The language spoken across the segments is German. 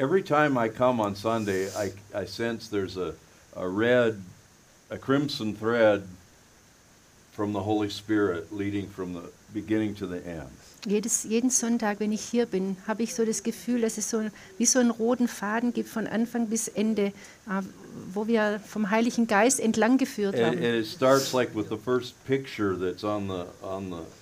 every time I come on Sunday, I, I sense there's a, a red, a crimson thread from the Holy Spirit leading from the beginning to the end. Jedes, jeden Sonntag, wenn ich hier bin, habe ich so das Gefühl, dass es so wie so einen roten Faden gibt von Anfang bis Ende, äh, wo wir vom Heiligen Geist entlang geführt And, werden. and it starts like with the first picture that's on the on the uh.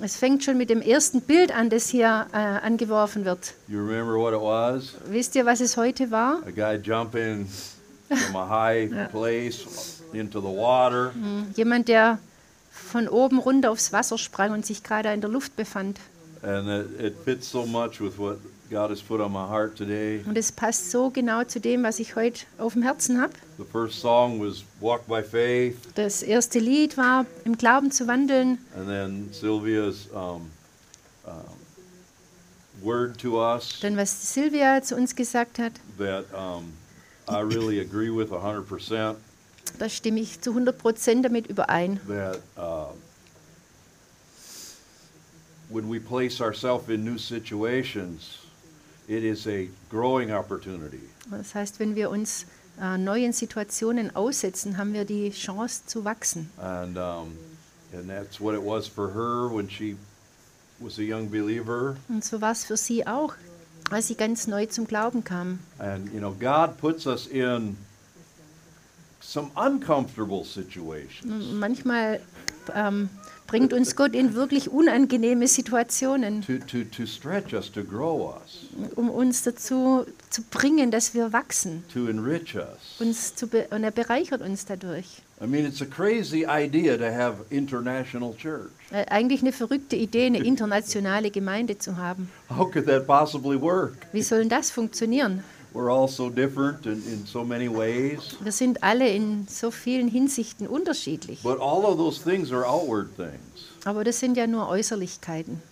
Es fängt schon mit dem ersten Bild an, das hier äh, angeworfen wird. You remember what it was? Wisst ihr, was es heute war? A guy jumping from a high place into the water. Jemand, der von oben runter aufs Wasser sprang und sich gerade in der Luft befand. And it, it fits so much with what God has put on my heart today. Und es passt so genau zu dem, was ich heute auf dem Herzen habe. The first song was Walk by Faith, Das erste Lied war Im Glauben zu wandeln. and then Sylvia's um, um, word to us Dann, was Silvia zu uns gesagt hat, that um, I really agree with 100%. da stimme ich zu 100 Prozent damit überein. that uh, when we place ourselves in new situations, it is a growing opportunity. Das heißt, wenn wir uns äh, neuen Situationen aussetzen, haben wir die Chance zu wachsen. And, um, and that's what it was for her when she was a young believer. Und so war es für sie auch, als sie ganz neu zum Glauben kam. And, you know, God puts us in some uncomfortable situations. Und manchmal ähm, bringt uns Gott in wirklich unangenehme Situationen, To, to, to stretch us, to grow us, um uns dazu zu bringen, dass wir wachsen. to enrich us. Uns zu und er bereichert uns dadurch. I mean, it's a crazy idea to have international church. Äh, Eigentlich eine verrückte Idee, eine internationale Gemeinde zu haben. How could that possibly work? Wie soll das funktionieren? We're all so different in, in so many ways. Wir sind alle in so vielen Hinsichten unterschiedlich. But all of those things are outward things. Aber das sind ja nur Äußerlichkeiten.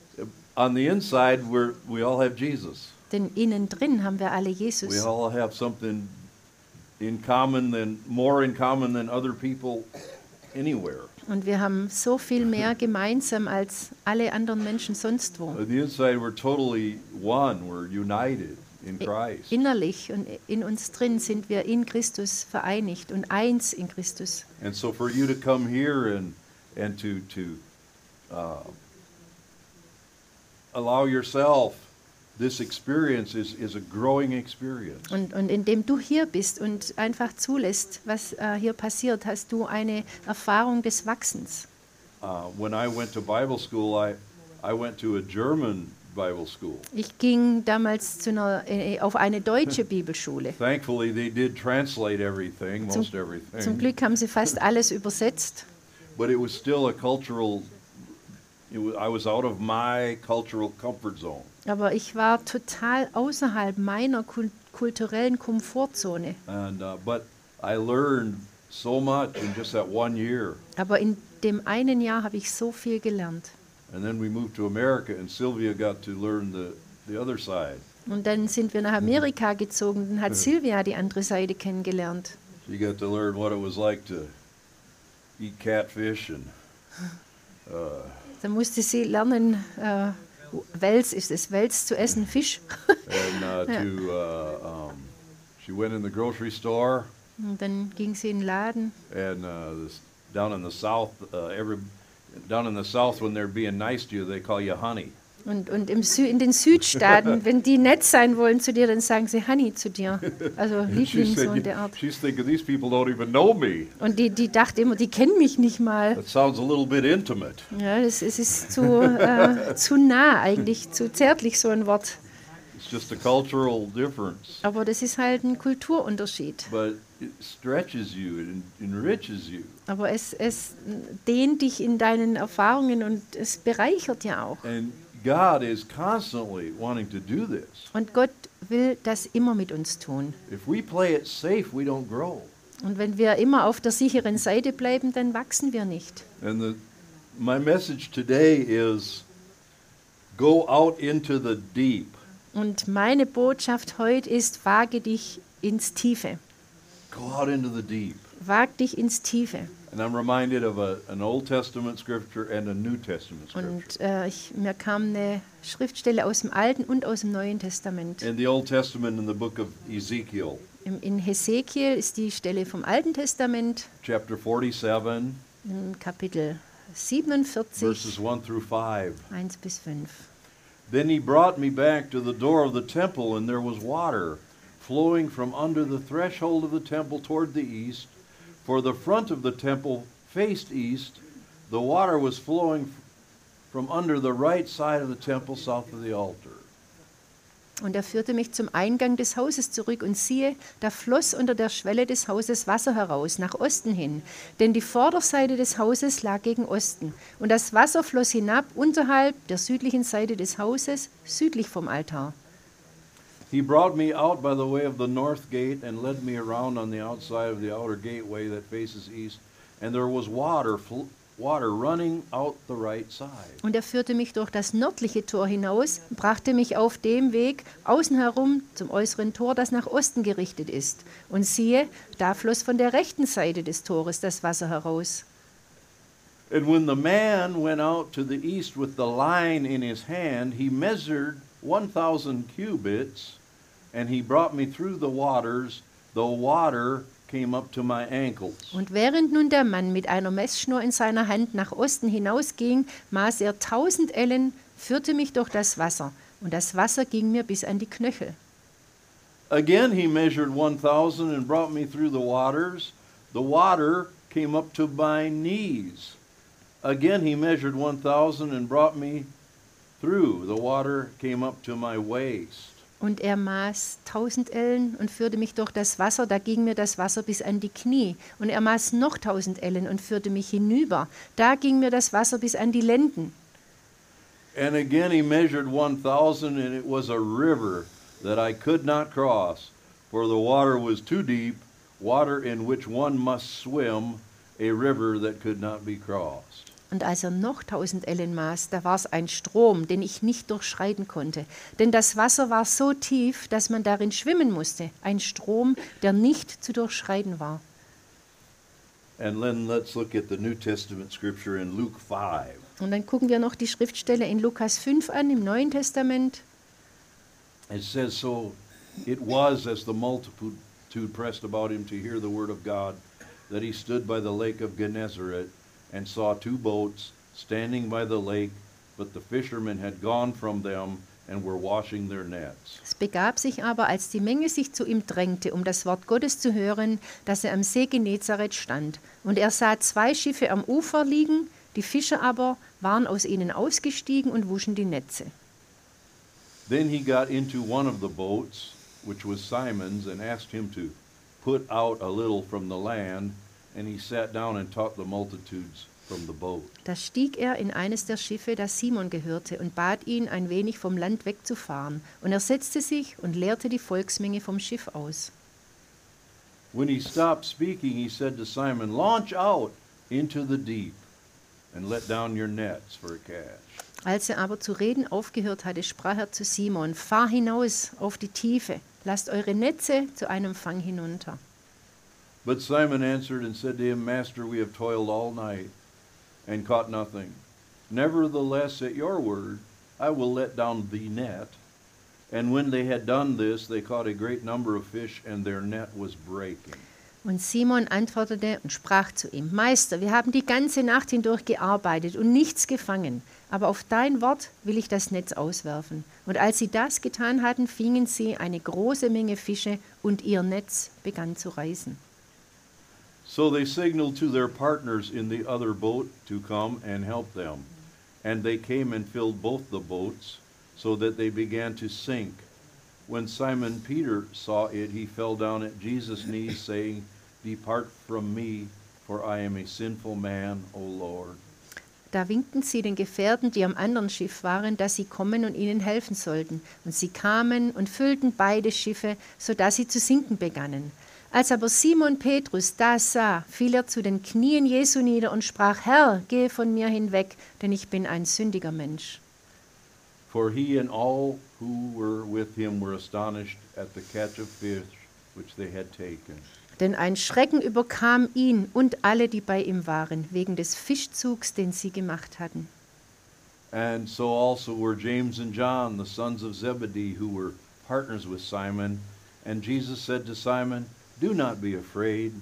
On the inside, we're, we all have Jesus. Denn innen drin haben wir alle We Jesus. all have something in common than more in common than other people anywhere. Und wir haben so viel mehr gemeinsam als alle anderen Menschen sonst wo. On the inside, we're totally one. We're united in. Innerlich und in uns drin sind wir in Christus vereinigt und eins in Christus. And so, for you to come here and and to to uh, allow yourself this experience is is a growing experience. Und, und indem du hier bist und einfach zulässt, was äh, hier passiert, hast du eine Erfahrung des Wachsens. Uh, when I went to Bible school, I I went to a German Bible school. Ich ging damals zu einer, äh, auf eine deutsche Bibelschule. Thankfully, they did translate everything, Zum, most everything. zum Glück haben sie fast alles übersetzt. But it was still a cultural. Was, I was out of my cultural comfort zone. Aber ich war total außerhalb meiner kul kulturellen Komfortzone. And uh, but I learned so much in just that one year. Aber in dem einen Jahr habe ich so viel gelernt. And then we moved to America, and Sylvia got to learn the, the other side. Und dann sind wir nach Amerika gezogen. Dann hat Silvia die andere Seite kennengelernt. She got to learn what it was like to eat catfish and uh, Da musste sie lernen, äh, Wels ist es, Wels zu essen, Fisch. and uh, to uh, um, she went in the grocery store Und dann ging sie in den Laden. and uh, this, down in the south, uh, every down in the south when they're being nice to you, they call you honey. Und, und im Sü in den Südstaaten, wenn die nett sein wollen zu dir, dann sagen sie Honey zu dir. Also Liebling so in der Art. she's thinking these people don't even know me. Und die, die dachte immer, die kennen mich nicht mal. That sounds a little bit intimate. Ja, das, es ist zu, äh, zu nah eigentlich, zu zärtlich so ein Wort. It's just a cultural difference, Aber das ist halt ein Kulturunterschied. but it stretches you, it en- enriches you. Aber es, es dehnt dich in deinen Erfahrungen und es bereichert ja auch. And God is constantly wanting to do this. Und Gott will das immer mit uns tun. If we play it safe, we don't grow. Und wenn wir immer auf der sicheren Seite bleiben, dann wachsen wir nicht. And the, my message today is go out into the deep. Und meine Botschaft heute ist, wage dich ins Tiefe. Go out into the deep. Wag dich ins Tiefe. And I'm reminded of a, an Old Testament scripture and a New Testament scripture. Und äh, ich, mir kam eine Schriftstelle aus dem Alten und aus dem Neuen Testament. In the Old Testament, in the book of Ezekiel, Im, in Hesekiel ist die Stelle vom Alten Testament, chapter 47, im Kapitel 47, verses 1 through 5. 1 bis 5. Then he brought me back to the door of the temple, and there was water flowing from under the threshold of the temple toward the east. For the front of the temple faced east. The water was flowing from under the right side of the temple, south of the altar. Und er führte mich zum Eingang des Hauses zurück und siehe, da floss unter der Schwelle des Hauses Wasser heraus, nach Osten hin, denn die Vorderseite des Hauses lag gegen Osten. Und das Wasser floss hinab unterhalb der südlichen Seite des Hauses, südlich vom Altar. He brought me out by the way of the north gate and led me around on the outside of the outer gateway that faces east, and there was water fl- water running out the right side. Und er führte mich durch das nördliche Tor hinaus, brachte mich auf dem Weg außen herum zum äußeren Tor, das nach Osten gerichtet ist. Und siehe, da floss von der rechten Seite des Tores das Wasser heraus. And when the man went out to the east with the line in his hand, he measured 1,000 cubits, and he brought me through the waters. The water Und während nun der Mann mit einer Messschnur in seiner Hand nach Osten hinausging, maß er tausend Ellen, führte mich durch das Wasser, und das Wasser ging mir bis an die Knöchel. Again, he measured 1,000 and brought me through the waters. The water came up to my knees. Again, he measured 1,000 and brought me through. The water came up to my waist. Und er maß tausend Ellen und führte mich durch das Wasser, da ging mir das Wasser bis an die Knie. Und er maß noch tausend Ellen und führte mich hinüber, da ging mir das Wasser bis an die Lenden. And again he measured 1,000, and it was a river that I could not cross, for the water was too deep, water in which one must swim, a river that could not be crossed. Und als er noch tausend Ellen maß, da war es ein Strom, den ich nicht durchschreiten konnte. Denn das Wasser war so tief, dass man darin schwimmen musste. Ein Strom, der nicht zu durchschreiten war. And then let's look at the New Testament scripture in Luke 5. Und dann gucken wir noch die Schriftstelle in Lukas 5 an, im Neuen Testament. It says, So it was as the multitude pressed about him to hear the word of God, that he stood by the lake of Gennesaret and saw two boats standing by the lake, but the fishermen had gone from them and were washing their nets. Es begab sich aber, als die Menge sich zu ihm drängte, um das Wort Gottes zu hören, dass er am See Genezareth stand. Und er sah zwei Schiffe am Ufer liegen, die Fischer aber waren aus ihnen ausgestiegen und wuschen die Netze. Then he got into one of the boats, which was Simon's, and asked him to put out a little from the land, and he sat down and taught the multitudes from the boat. Da stieg er in eines der Schiffe, das Simon gehörte, und bat ihn, ein wenig vom Land wegzufahren. Und er setzte sich und lehrte die Volksmenge vom Schiff aus. When he stopped speaking, he said to Simon, Launch out into the deep and let down your nets for a catch. Als er aber zu reden aufgehört hatte, sprach er zu Simon, fahr hinaus auf die Tiefe, lasst eure Netze zu einem Fang hinunter. But Simon answered and said to him, Master, we have toiled all night and caught nothing. Nevertheless, at your word, I will let down the net. And when they had done this, they caught a great number of fish, and their net was breaking. Und Simon antwortete und sprach zu ihm, Meister, wir haben die ganze Nacht hindurch gearbeitet und nichts gefangen, aber auf dein Wort will ich das Netz auswerfen. Und als sie das getan hatten, fingen sie eine große Menge Fische und ihr Netz begann zu reißen. So they signaled to their partners in the other boat to come and help them. And they came and filled both the boats, so that they began to sink. When Simon Peter saw it, he fell down at Jesus' knees, saying, Depart from me, for I am a sinful man, O Lord. Da winkten sie den Gefährten, die am anderen Schiff waren, dass sie kommen und ihnen helfen sollten. Und sie kamen und füllten beide Schiffe, so dass sie zu sinken begannen. Als aber Simon Petrus das sah, fiel er zu den Knien Jesu nieder und sprach, Herr, gehe von mir hinweg, denn ich bin ein sündiger Mensch. For he and all who were with him were astonished at the catch of fish which they had taken. Denn ein Schrecken überkam ihn und alle, die bei ihm waren, wegen des Fischzugs, den sie gemacht hatten. And so also were James and John, the sons of Zebedee, who were partners with Simon. And Jesus said to Simon, Do not be afraid.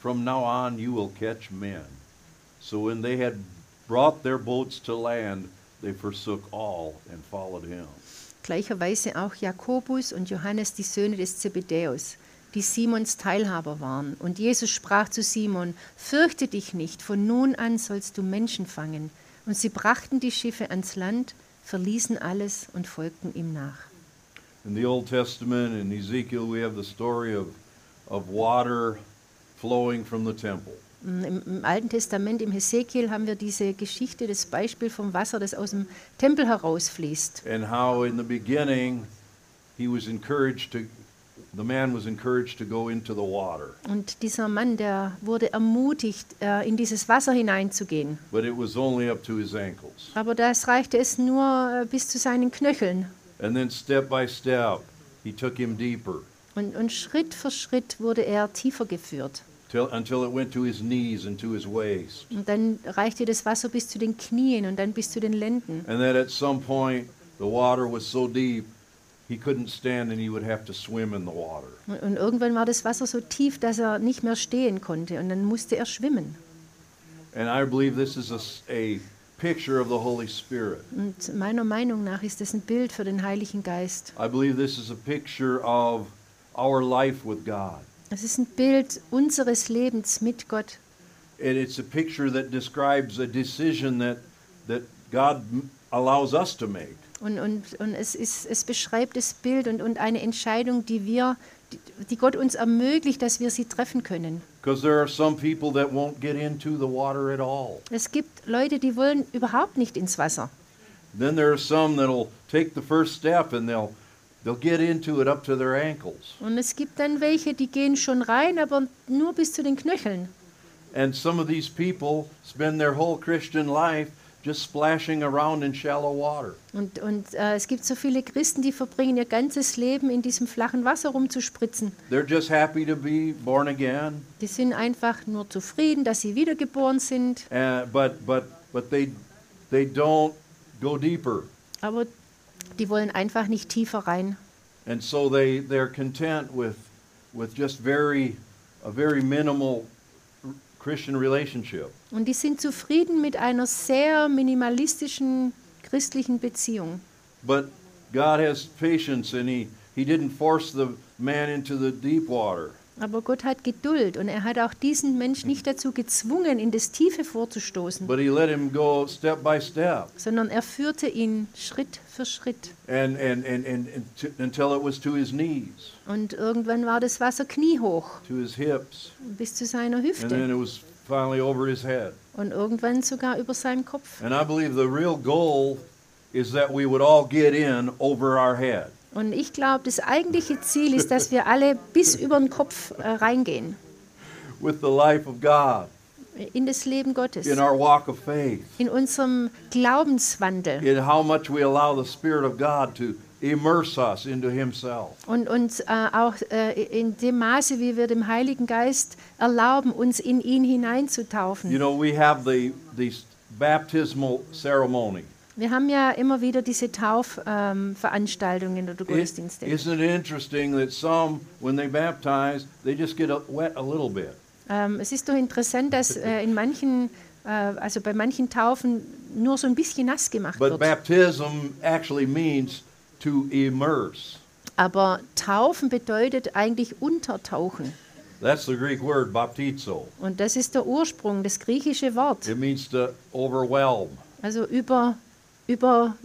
From now on you will catch men. So when they had brought their boats to land, they forsook all and followed him. Gleicherweise auch Jakobus und Johannes, die Söhne des Zebedäus, die Simons Teilhaber waren. Und Jesus sprach zu Simon, Fürchte dich nicht, von nun an sollst du Menschen fangen. Und sie brachten die Schiffe ans Land, verließen alles und folgten ihm nach. In the Old Testament, in Ezekiel, we have the story of, of water flowing from the temple. Mm, Im, Alten Testament, im Hesekiel, haben wir diese Geschichte, das Beispiel vom Wasser, das aus dem Tempel herausfließt. And how in the beginning he was encouraged to, the man was encouraged to go into the water. Und dieser Mann, der wurde ermutigt, äh, in dieses Wasser hineinzugehen. But it was only up to his ankles. Aber das reichte es nur äh, bis zu seinen Knöcheln. And then step by step, he took him deeper Und, und Schritt für Schritt wurde er tiefer geführt. till, until it went to his knees and to his waist. Und dann reichte das Wasser bis zu den Knien und dann bis zu den Lenden. And then at some point, the water was so deep, he couldn't stand and he would have to swim in the water. Und, und irgendwann war das Wasser so tief, dass er nicht mehr stehen konnte. Und dann musste er schwimmen. And I believe this is a, a picture of the Holy Spirit. Und meiner Meinung nach ist das ein Bild für den Heiligen Geist. I believe this is a picture of our life with God. Es ist ein Bild unseres Lebens mit Gott. And it's a picture that describes a decision that, that God allows us to make. Und, und, und es, ist, es beschreibt das Bild und, und eine Entscheidung, die wir, die, die Gott uns ermöglicht, dass wir sie treffen können. Es gibt Leute, die wollen überhaupt nicht ins Wasser. Then there are some that'll take the first step and they'll they'll get into it up to their ankles. Und es gibt dann welche, die gehen schon rein, aber nur bis zu den Knöcheln. And some of these people spend their whole Christian life just splashing around in shallow water. Und, und äh, es gibt so viele Christen, die verbringen ihr ganzes Leben in diesem flachen Wasser rumzuspritzen. They're just happy to be born again, Die sind einfach nur zufrieden, dass sie wiedergeboren sind, uh, but but but they they don't go deeper, aber die wollen einfach nicht tiefer rein. and so they they're content with with just very a very minimal Christian relationship. Und die sind zufrieden mit einer sehr minimalistischen christlichen Beziehung. But God has patience, and He He didn't force the man into the deep water. Aber Gott hat Geduld und er hat auch diesen Mensch nicht dazu gezwungen, in das Tiefe vorzustoßen, But he let him go step by step sondern er führte ihn Schritt für Schritt. and, and, and, and, and t- until it was to his knees, Und irgendwann war das Wasser kniehoch to his hips, bis zu seiner and then Hüfte it was finally over his head. und irgendwann sogar über seinem Kopf. And I believe the real goal is that we would all get in over our head. Und ich glaube, das eigentliche Ziel ist, dass wir alle bis über den Kopf äh, reingehen with the life of God in das Leben Gottes, in our walk of faith, in unserem Glaubenswandel. in how much we allow the Spirit of God to immerse us into Himself. Und uns äh, auch äh, in dem Maße, wie wir dem Heiligen Geist erlauben, uns in ihn hineinzutaufen. You know, we have the, the baptismal ceremony. Wir haben ja immer wieder diese Taufveranstaltungen oder It- Gottesdienste. isn't it interesting that some, when they baptize, they just get a, wet a little bit? Ähm, es ist doch interessant, dass äh, in manchen, äh, also bei manchen Taufen nur so ein bisschen nass gemacht But wird. baptism actually means to immerse. Aber Taufen bedeutet eigentlich untertauchen. That's the Greek word baptizo. Und das ist der Ursprung, das griechische Wort. It means to overwhelm, Also über, über,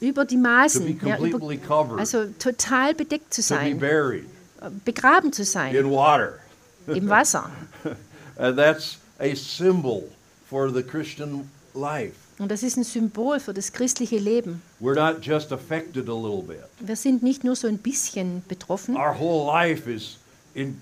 über die to be Maßen. Ja, über, covered, also total bedeckt zu sein, buried begraben zu sein in water. im Wasser. And that's a symbol for the Christian life. Und das ist ein Symbol für das christliche Leben. We're not just affected a little bit. Wir sind nicht nur so ein bisschen betroffen. Our whole life is in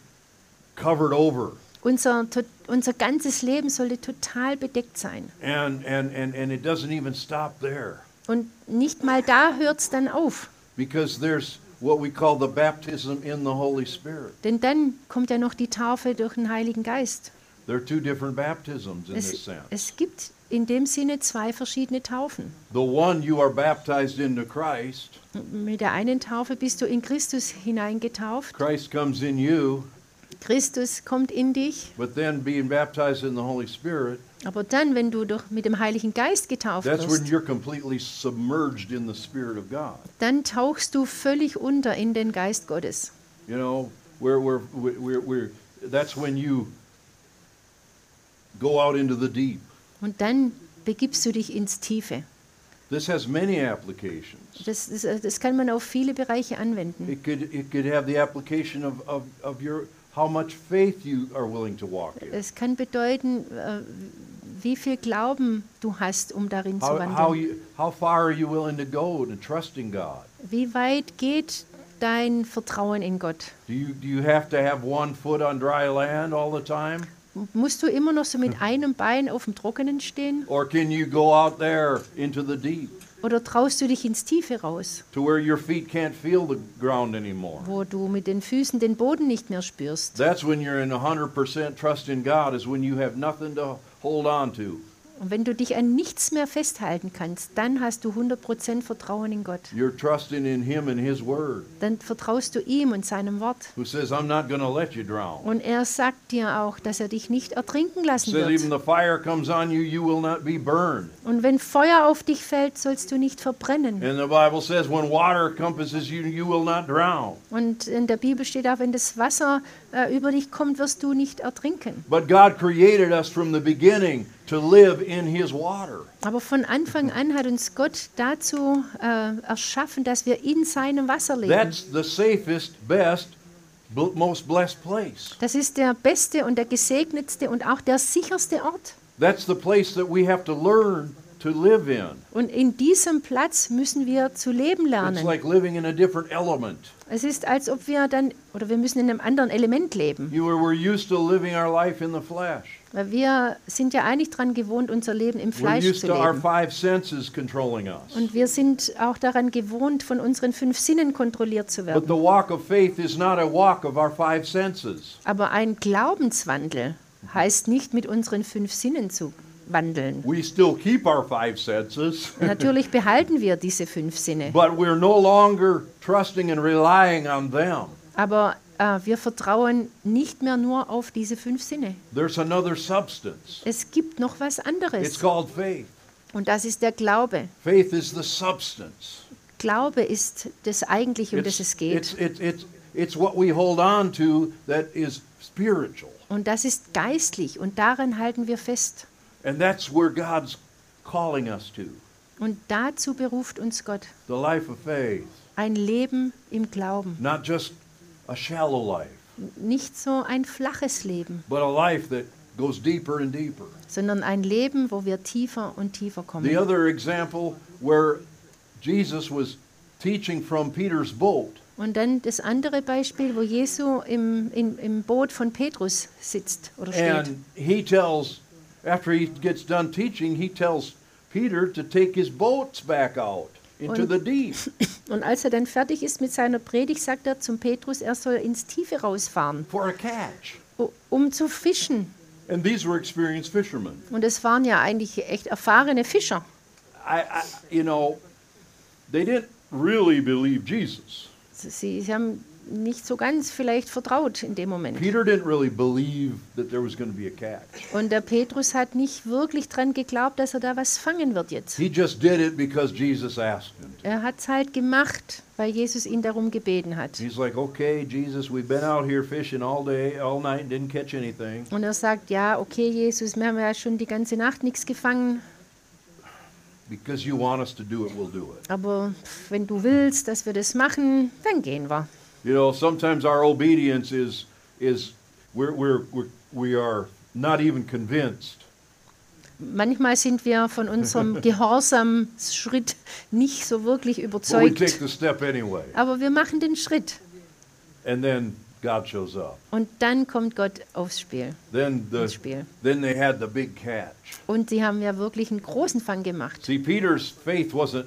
covered over. Unser, unser ganzes Leben sollte total bedeckt sein. And, and, and, and it doesn't even stop there Und nicht mal da hört es dann auf. because there's what we call the baptism in the Holy Spirit. Denn dann kommt ja noch die Taufe durch den Heiligen Geist. There are two different baptisms in this Es, sense. es gibt in dem Sinne zwei verschiedene Taufen. The one you are baptized into Christ, Mit der einen Taufe bist du in Christus hineingetauft. Christ comes in you, Christus kommt in dich. but then being baptized in the Holy Spirit, Aber dann, wenn du durch, mit dem Heiligen Geist getauft wirst, you're completely submerged in the Spirit of God. dann tauchst du völlig unter in den Geist Gottes. You know, we're, we're, we're, that's when you go out into the deep. Und dann begibst du dich ins Tiefe. This has many applications. Das, das, das kann man auf viele Bereiche anwenden. It could, it could have the application of, of, of your, how much faith you are willing to walk in. Es kann bedeuten, äh, wie viel Glauben du hast, um darin zu How, how, wandeln. you, how far are you willing to go in trusting God? Wie weit geht dein Vertrauen in Gott? Do you, do you have to have one foot on dry land all the time? Musst du immer noch so mit einem Bein auf dem Trockenen stehen? Or can you go out there into the deep Oder traust du dich ins Tiefe raus, to where your feet can't feel the ground anymore? wo du mit den Füßen den Boden nicht mehr spürst? That's when you're in 100% trust in God, is when you have nothing to hold on to. Und wenn du dich an nichts mehr festhalten kannst, dann hast du 100% Vertrauen in Gott. You're trusting in Him and His Word, Dann vertraust du ihm und seinem Wort. who says, I'm not to let you drown. Und er sagt dir auch, dass er dich nicht ertrinken lassen says even wird. the fire comes on you, you will not be burned. Und wenn Feuer auf dich fällt, sollst du nicht verbrennen. And the Bible says when water compasses you, you will not drown. Und in der Bibel steht auch, wenn das Wasser äh, über dich kommt, wirst du nicht ertrinken. But God created us from the beginning to live in His water. Aber von Anfang an hat uns Gott dazu äh, erschaffen, dass wir in seinem Wasser leben. That's the safest, best, most blessed place. Das ist der beste und der gesegnetste und auch der sicherste Ort. That's the place that we have to learn to live in. Und in diesem Platz müssen wir zu leben It's lernen. like living in a different element. Es ist, als ob wir dann, oder wir müssen in einem anderen Element leben. Weil wir sind ja eigentlich daran gewohnt, unser Leben im Fleisch zu leben. Und wir sind auch daran gewohnt, von unseren fünf Sinnen kontrolliert zu But werden. the walk of faith is not a walk of our five senses. Aber ein Glaubenswandel heißt nicht, mit unseren fünf Sinnen zu wandeln. We still keep our five senses, Natürlich behalten wir diese fünf Sinne, but we're no longer trusting and relying on them. aber äh, wir vertrauen nicht mehr nur auf diese fünf Sinne. There's another substance. Es gibt noch was It's anderes called faith. und das ist der Glaube. Faith is the substance. Glaube ist das Eigentliche, um das It's, es geht. it's, it's, it's what we hold on to that is spiritual. Und das ist geistlich und daran halten wir fest. And that's where God's calling us to Und dazu beruft uns Gott. the life of faith, Ein Leben im Glauben. not just a shallow life, Nicht so ein flaches Leben, but a life that goes deeper and deeper. sondern ein Leben, wo wir tiefer und tiefer The kommen. other example where Jesus was teaching from Peter's boat, Und dann das andere Beispiel, wo Jesu im, im, im Boot von Petrus sitzt oder steht. and he tells, after he gets done teaching, he tells Peter to take his boats back out into Und- the deep. Und als er dann fertig ist mit seiner Predigt, sagt er zum Petrus, er soll ins Tiefe rausfahren, for a catch. um zu fischen. And these were experienced fishermen. Und es waren ja eigentlich echt erfahrene Fischer. I, I you know, they didn't really believe Jesus. Sie, sie haben nicht so ganz vielleicht vertraut in dem Moment. Peter didn't really believe that there was going to be a catch. Und der Petrus hat nicht wirklich dran geglaubt, dass er da was fangen wird jetzt. He just did it because Jesus asked him. Er hat es halt gemacht, weil Jesus ihn darum gebeten hat. He's like, okay, Jesus, we've been out here fishing all day, all night, and didn't catch anything. Und er sagt, ja, okay, Jesus, wir haben ja schon die ganze Nacht nichts gefangen, Because you want us to do it, we'll do it. aber wenn du willst, dass wir das machen, dann gehen wir. You know, sometimes our obedience is is we're we're, we're we are not even convinced. Manchmal sind wir von unserem Gehorsamsschritt nicht so wirklich But we überzeugt, take the step anyway. aber wir machen den Schritt. And then God shows up. Und dann kommt Gott aufs Spiel, Then the ins Spiel. then they had the big catch. Und sie haben ja wirklich einen großen Fang gemacht. See, Peter's faith wasn't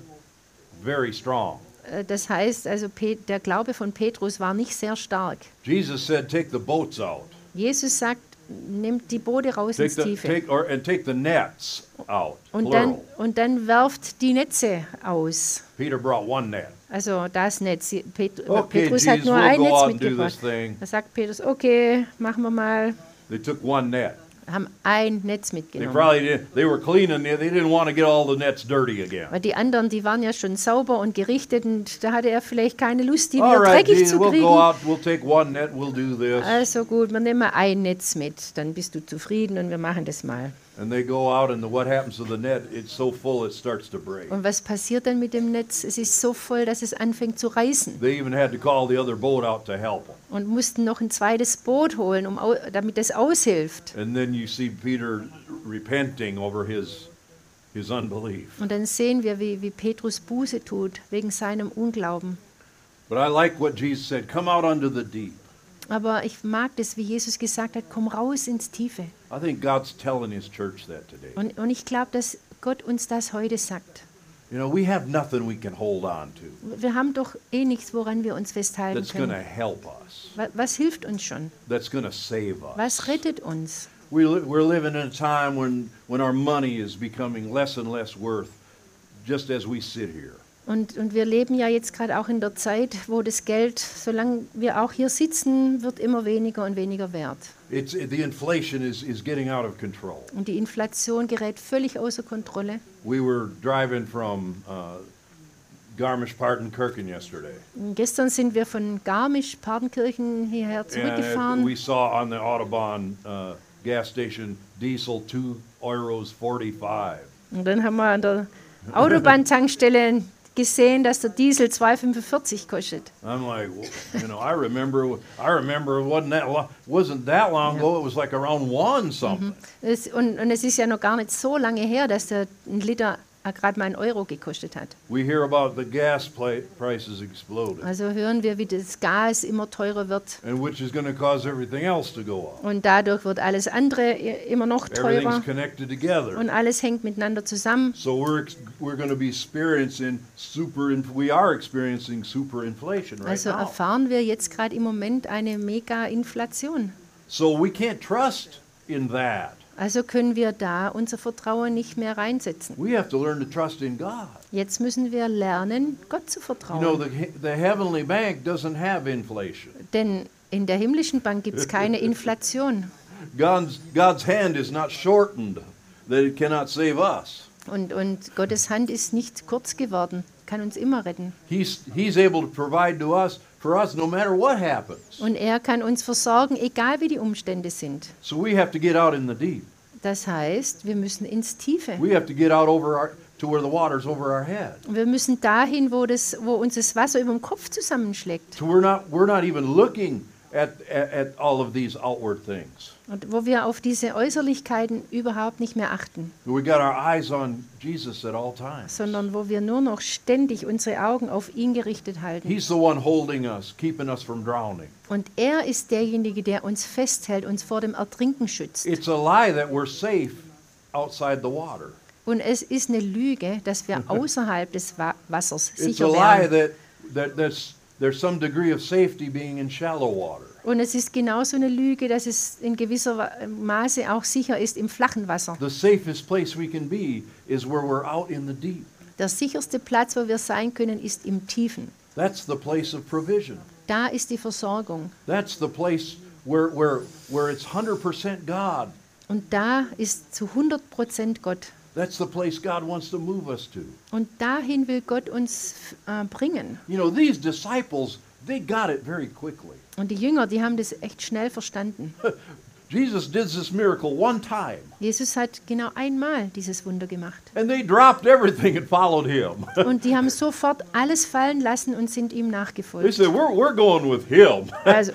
very strong. Äh, Das heißt, also der Glaube von Petrus war nicht sehr stark. Jesus said, "Take the boats out. Jesus sagt, nimmt die Boote raus Take ins the Tiefe. take or and take the nets out." Und dann, und dann werft die Netze aus. Peter brought one net. Also das Netz. Pet Okay, Petrus hat Jesus, nur we'll ein Netz mitgebracht. Da sagt Petrus, okay, machen wir mal. They took one net. Haben ein Netz They mitgenommen. probably did. They were cleaning. They they didn't want to get all the nets dirty again. Weil die anderen, die waren ja schon sauber und gerichtet und da hatte er vielleicht keine Lust, die All wieder right, dreckig Jesus, zu we'll kriegen. out. We'll take one net. We'll do this. Also gut, wir nehmen ein Netz mit, dann bist du zufrieden und wir machen das mal. And they go out, and the, what happens to the net? It's so full it starts to break. Und was passiert dann mit dem Netz? Es ist so voll, dass es anfängt zu reißen. They even had to call the other boat out to help them. Und mussten noch ein zweites Boot holen, um, damit es aushilft. And then you see Peter repenting over his his unbelief. Und dann sehen wir, wie, wie Petrus Buße tut wegen seinem Unglauben. But I like what Jesus said. Come out unto the deep. Aber ich mag das, wie Jesus gesagt hat, komm raus ins Tiefe. I think God's telling His church that today. Und, und ich glaube, dass Gott uns das heute sagt. You know, we have nothing we can hold on to Wir haben doch eh nichts, woran wir uns festhalten that's können. help us, Wa- Was hilft uns schon? that's save us. Was rettet uns? We li- we're living in a time when, when our money is becoming less and less worth just as we sit here. Und, und wir leben ja jetzt gerade auch in der Zeit, wo das Geld, solange wir auch hier sitzen, wird immer weniger und weniger wert. It's, the inflation is, is getting out of control. Und die Inflation gerät völlig außer Kontrolle. We were driving from uh, Garmisch-Partenkirchen yesterday. Gestern sind wir von Garmisch-Partenkirchen hierher And zurückgefahren. we saw on the Autobahn uh, gas station diesel 2 euros 45. Und dann haben wir an der Autobahntankstelle gesehen, dass der Diesel 2,45 kostet. I'm like, well, you know, I remember, I remember it wasn't that long, wasn't that long ago. It was like around one something. Das, und, und es ist ja noch gar nicht so lange her, dass der ein Liter gerade mal einen Euro gekostet hat. We hear about the gas prices exploding, Also hören wir, wie das Gas immer teurer wird. and which is going to cause everything else to go up. Und dadurch wird alles andere immer noch teurer. Everything's connected together. Und alles hängt miteinander zusammen. So we're we're going to be experiencing super. We are experiencing super inflation right Also erfahren wir jetzt gerade im Moment eine Mega-Inflation. So we can't trust in that. Also können wir da unser Vertrauen nicht mehr reinsetzen. We have to learn to trust in God. Jetzt müssen wir lernen, Gott zu You vertrauen. know, the he- the heavenly bank doesn't have inflation. Denn in der himmlischen Bank gibt es keine Inflation. God's God's hand is not shortened that it cannot save us. Und, und Gottes Hand ist nicht kurz geworden, kann uns immer retten. He's He's able to provide to us us no matter what happens. Und er kann uns versorgen, egal wie die Umstände sind. So we have to get out in the deep. Das heißt, wir müssen ins Tiefe. We have to get out over our to where the water's over our head. Wir müssen dahin, wo, das, wo uns das Wasser über dem Kopf zusammenschlägt. So we're not we're not even looking at, at, at all of these outward things. Und wo wir auf diese Äußerlichkeiten überhaupt nicht mehr achten, We got our eyes on Jesus at all times. sondern wo wir nur noch ständig unsere Augen auf ihn gerichtet halten. He's the one holding us, keeping us from drowning. Und er ist derjenige, der uns festhält, uns vor dem Ertrinken schützt. It's a lie that we're safe outside the water. Und es ist eine Lüge, dass wir außerhalb des Wa Wassers It's a sicher lie wären. that, that that's, there's some degree of safety being in shallow water. Und es ist genauso eine Lüge, dass es in gewisser Maße auch sicher ist im flachen Wasser. The safest place we can be is where we're out in the deep. Der sicherste Platz, wo wir sein können, ist im Tiefen. That's the place of provision. Da ist die Versorgung. That's the place where, where, where it's 100% God. Und da ist zu 100 Prozent Gott. That's the place God wants to move us to. Und dahin will Gott uns äh, bringen. You know, these disciples, they got it very quickly. Und die Jünger, die haben das echt schnell verstanden. Jesus did this miracle one time, Jesus hat genau einmal dieses Wunder gemacht. and they dropped everything and followed him. Und die haben sofort alles fallen lassen und sind ihm They nachgefolgt. said, we're, we're going with him. Also,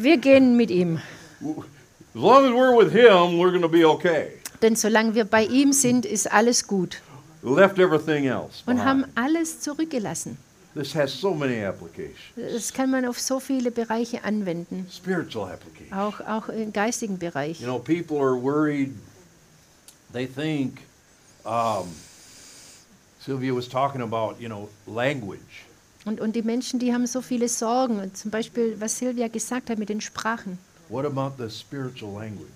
wir gehen mit ihm. As long as we're with him, we're going to be okay. Denn solange wir bei ihm sind, ist alles gut. Left everything else. Und haben alles zurückgelassen. This has so many applications, Das kann man auf so viele Bereiche anwenden, spiritual applications. auch, auch im geistigen Bereich. You know, people are worried. They think, um, Sylvia was talking about, you know, language. Und, und die Menschen, die haben so viele Sorgen. Zum Beispiel, was Silvia gesagt hat mit den Sprachen. What about the spiritual language?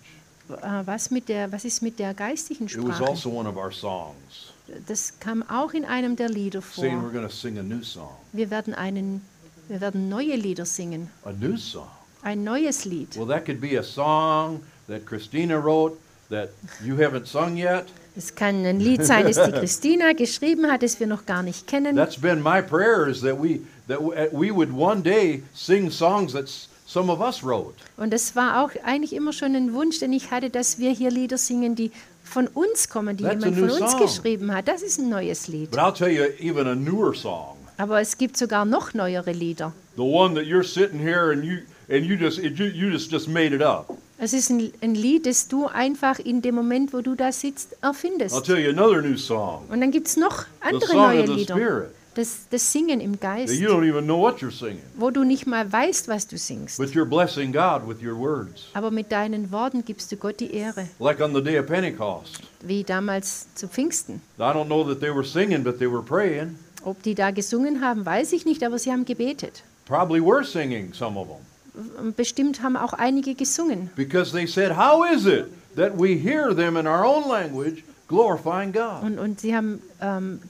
Äh, Was, mit der, was ist mit der geistigen It was Sprache? also one of our songs, Das kam auch in einem der Lieder saying we're vor. going to sing a new song. Wir werden, einen, wir werden neue Lieder singen. A new song. Ein neues Lied. Well, that could be a song that Christina wrote that you haven't sung yet. Es kann ein Lied sein, das die Christina geschrieben hat, das wir noch gar nicht kennen. That's been my prayer is that we that we would one day sing songs that s- some of us wrote. Und es war auch eigentlich immer schon ein Wunsch, den ich hatte, dass wir hier Lieder singen, die von uns kommen, die That's jemand a new von uns song. geschrieben hat. Das ist ein neues Lied. But I'll tell you even a newer song. Aber es gibt sogar noch neuere Lieder. The one that you're sitting here and you and you just it, you, you just just made it up. Es ist ein, ein Lied, das du einfach in dem Moment, wo du da sitzt, I'll erfindest. tell you another new song. Und dann gibt es noch andere neue Lieder. Das, das Singen im Geist, you don't even know what you're singing, wo du nicht mal weißt, was du singst. but you're blessing God with your words. Aber mit deinen Worten gibst du Gott die Ehre, Like on the day of Pentecost. wie damals zu Pfingsten. I don't know that they were singing, but they were praying. Ob die da gesungen haben, weiß ich nicht, aber sie haben gebetet. Probably were singing, some of them. Bestimmt haben auch einige gesungen. Because they said, How is it that we hear them in our own language glorifying God? Und, und sie haben ähm,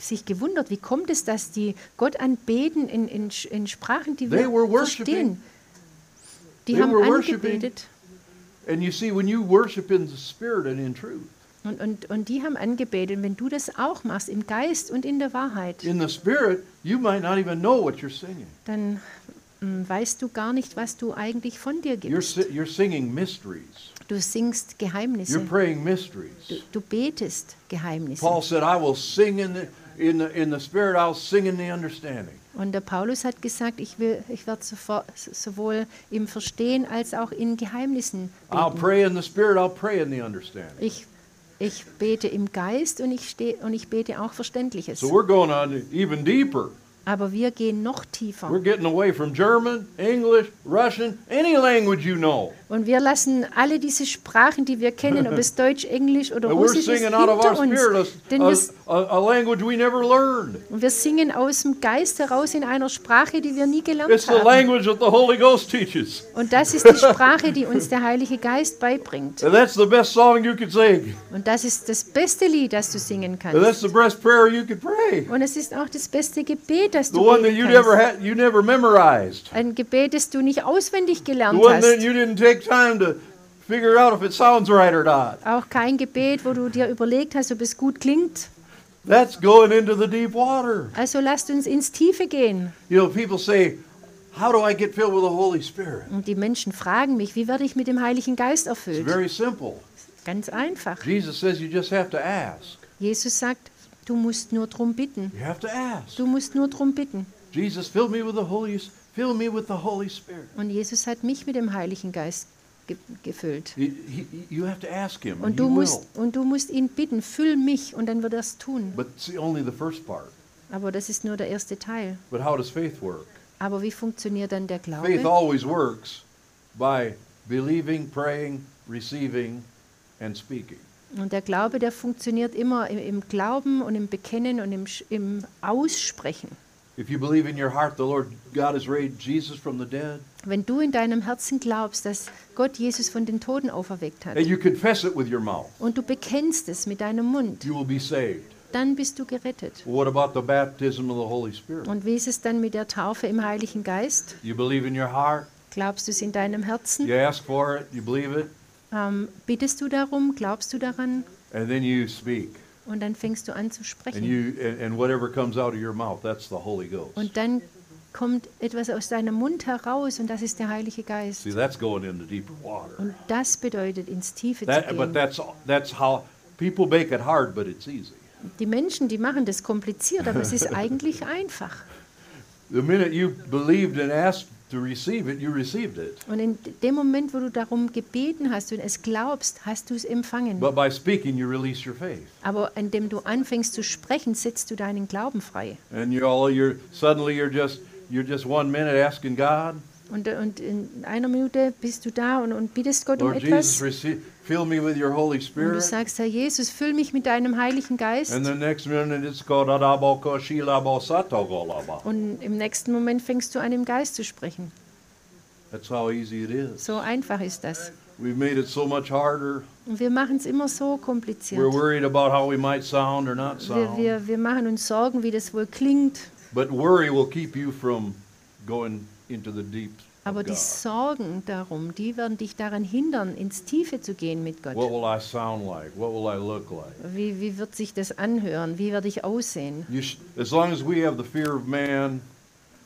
sich gewundert, wie kommt es, dass die Gott anbeten in, in, in Sprachen, die wir verstehen. Die They haben angebetet. And you see, when you worship in the Spirit and in truth, Und, und, und die haben angebetet. Wenn du das auch machst, im Geist und in der Wahrheit, in the Spirit, you might not even know what you're singing. dann mm, weißt du gar nicht, was du eigentlich von dir You're, gibst. si- you're singing mysteries, Du singst you're Geheimnisse. praying Du, mysteries. du betest Geheimnisse. Paul said, I will sing in the, in the, in the Spirit, I'll sing in the understanding. Und der Paulus hat gesagt, ich, will, ich werde sowohl im Verstehen als auch in Geheimnissen I'll beten. pray in the Spirit, I'll pray in the understanding. Ich, ich bete im Geist und ich, steh, und ich bete auch Verständliches. So we're going on even deeper. Aber wir gehen noch tiefer. We're getting away from German, English, Russian, any language you know. Und wir lassen alle diese Sprachen, die wir kennen, ob es Deutsch, Englisch oder Russisch ist, singing out of our hinter uns. Denn wir, a, a language we never learned. und wir singen aus dem Geist heraus in einer Sprache, die wir nie gelernt It's the haben. language that the Holy Ghost teaches. Und das ist die Sprache, die uns der Heilige Geist beibringt. And that's the best song you could sing. Und das ist das beste Lied, das du singen And that's kannst. the best prayer you could pray. Und es ist auch das beste Gebet, das The du beten kannst. had, you never memorized. Ein Gebet, das du nicht auswendig gelernt hast. Take time to figure out if it sounds right or not. Auch kein Gebet, wo du dir überlegt hast, ob es gut klingt. That's going into the deep water. Also lasst uns ins Tiefe gehen. You know, people say, How do I get filled with the Holy Spirit? Und die Menschen fragen mich, wie werde ich mit dem Heiligen Geist It's erfüllt? very simple. Ganz einfach. Jesus says you just have to ask. Jesus sagt, du musst nur drum bitten. You have to ask. Du musst nur drum bitten. Jesus, fill me with the Holy fill me with the Holy Spirit. Und Jesus hat mich mit dem Heiligen Geist ge gefüllt. He- he- you have to ask him, and Und du, musst, und du musst ihn bitten, füll mich und dann wird er es tun. But see, only the first part. Aber das ist nur der erste Teil. But how does faith work? Aber wie funktioniert dann der Faith Glaube? always works by believing, praying, receiving, and speaking. Und der Glaube, der funktioniert immer im, im Glauben und im Bekennen und im, im Aussprechen. If you believe in your heart the Lord God has raised Jesus from the dead, Wenn du in deinem Herzen glaubst, dass Gott Jesus von den Toten auferweckt hat and you confess it with your mouth, und du bekennst es mit deinem Mund, you will be saved. dann bist du gerettet. What about the baptism of the Holy Spirit? Und wie ist es dann mit der Taufe im Heiligen Geist? You believe in your heart, Glaubst du es in deinem Herzen? you ask for it, you believe it, Ähm, bittest du darum? Glaubst du daran? and then you speak. Und dann fängst du an zu And sprechen. you and, and whatever comes out of your mouth, that's the Holy Ghost. Und dann kommt etwas aus deinem Mund heraus und das ist der Heilige Geist. See, that's going into deeper water. Und das bedeutet, ins Tiefe zu That, but gehen. that's that's how people make it hard, but it's easy. Die Menschen, die machen das kompliziert, aber es ist eigentlich einfach. The minute you believed and asked to receive it, you received it. Und in dem Moment, wo du darum gebeten hast und es glaubst, hast du es empfangen. But by speaking, you release your faith, Aber indem du anfängst zu sprechen, setzt du deinen Glauben frei. and you're all you're suddenly you're just you're just one minute asking God, Und, und in einer Minute bist du da und, und bittest Gott um Lord Jesus, etwas. receive, fill me with your Holy Und du Spirit. sagst, Herr Jesus, füll mich mit deinem Heiligen Geist. And the next minute it's called Adaboko Shilabo Satogolaba. Und im nächsten Moment fängst du an, im Geist zu sprechen. That's how easy it is. So einfach ist das. We've made it so much harder. Und wir machen es immer so We're kompliziert. worried about how we might sound or not Wir, sound. wir, wir machen uns Sorgen, wie das wohl klingt. But worry will keep you from going into the deep Aber die. Sorgen darum, die werden dich daran hindern, ins Tiefe zu gehen mit What Gott. will I sound like? What will I look like? Wie, wie wird sich das anhören? Wie werde ich aussehen? You sh- as long as we have the fear of man,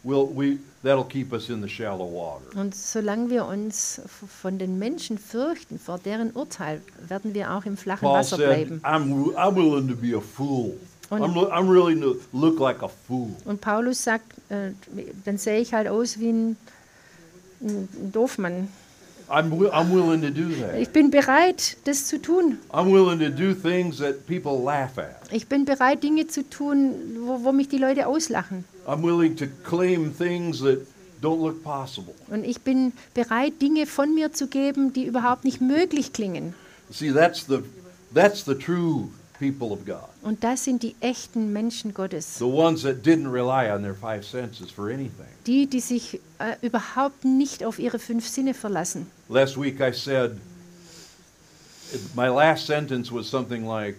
we'll, we, that'll keep us in the shallow water. Und solange wir uns von den Menschen fürchten, vor deren Urteil, werden wir auch im flachen Paul Wasser said, bleiben. I'm, I'm willing to be a fool. Und- I'm, really look like a fool. Und Paulus sagt, äh, dann sehe ich halt aus wie ein, ein Doofmann. I'm, I'm willing to do that. Ich bin bereit, das zu tun. I'm willing to do things that people laugh at. Ich bin bereit, Dinge zu tun, wo, wo mich die Leute auslachen. I'm willing to claim things that don't look possible. Und ich bin bereit, Dinge von mir zu geben, die überhaupt nicht möglich klingen. See, that's the, that's the true people of God. Und das sind die echten Menschen Gottes. The ones that didn't rely on their five senses for anything. Die, die sich äh, überhaupt nicht auf ihre fünf Sinne verlassen. Last week I said, my last sentence was something like,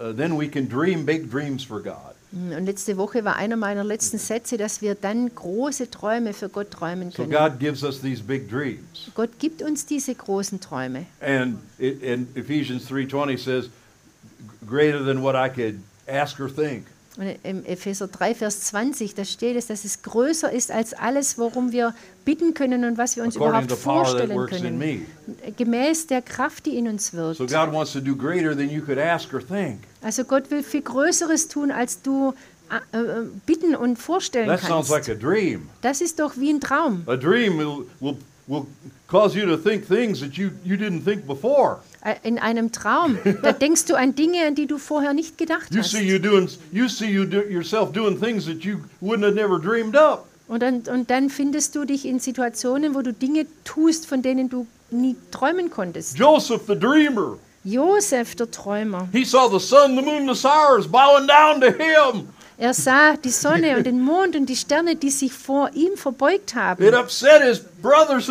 uh, then we can dream big dreams for God. Und letzte Woche war einer meiner letzten Sätze, dass wir dann große Träume für Gott träumen So können. God gives us these big dreams. Gott gibt uns diese großen Träume. And, it, and Ephesians 3.20 says, greater than what I could ask or think. Und im Epheser 3, Vers 20, da steht es, dass es größer ist als alles, worum wir bitten können und was wir uns According überhaupt vorstellen können. Gemäß der Kraft, die in uns wirkt. So. Also Gott will viel Größeres tun, als du äh, äh, bitten und vorstellen That like kannst. a dream. Das ist doch wie ein Traum. A dream will, will, will cause you to think things that you, you didn't think before. Äh, In einem Traum, da denkst du an Dinge, an die du vorher nicht gedacht You hast. see you doing you see you do, yourself doing things that you wouldn't have never dreamed up. Und dann, und dann findest du dich in Situationen, wo du Dinge tust, von denen du nie träumen konntest. Joseph the dreamer, Josef, der Träumer, he saw the sun, the moon, the stars bowing down to him. er sah die Sonne und den Mond und die Sterne, die sich vor ihm verbeugt It haben. upset his brothers,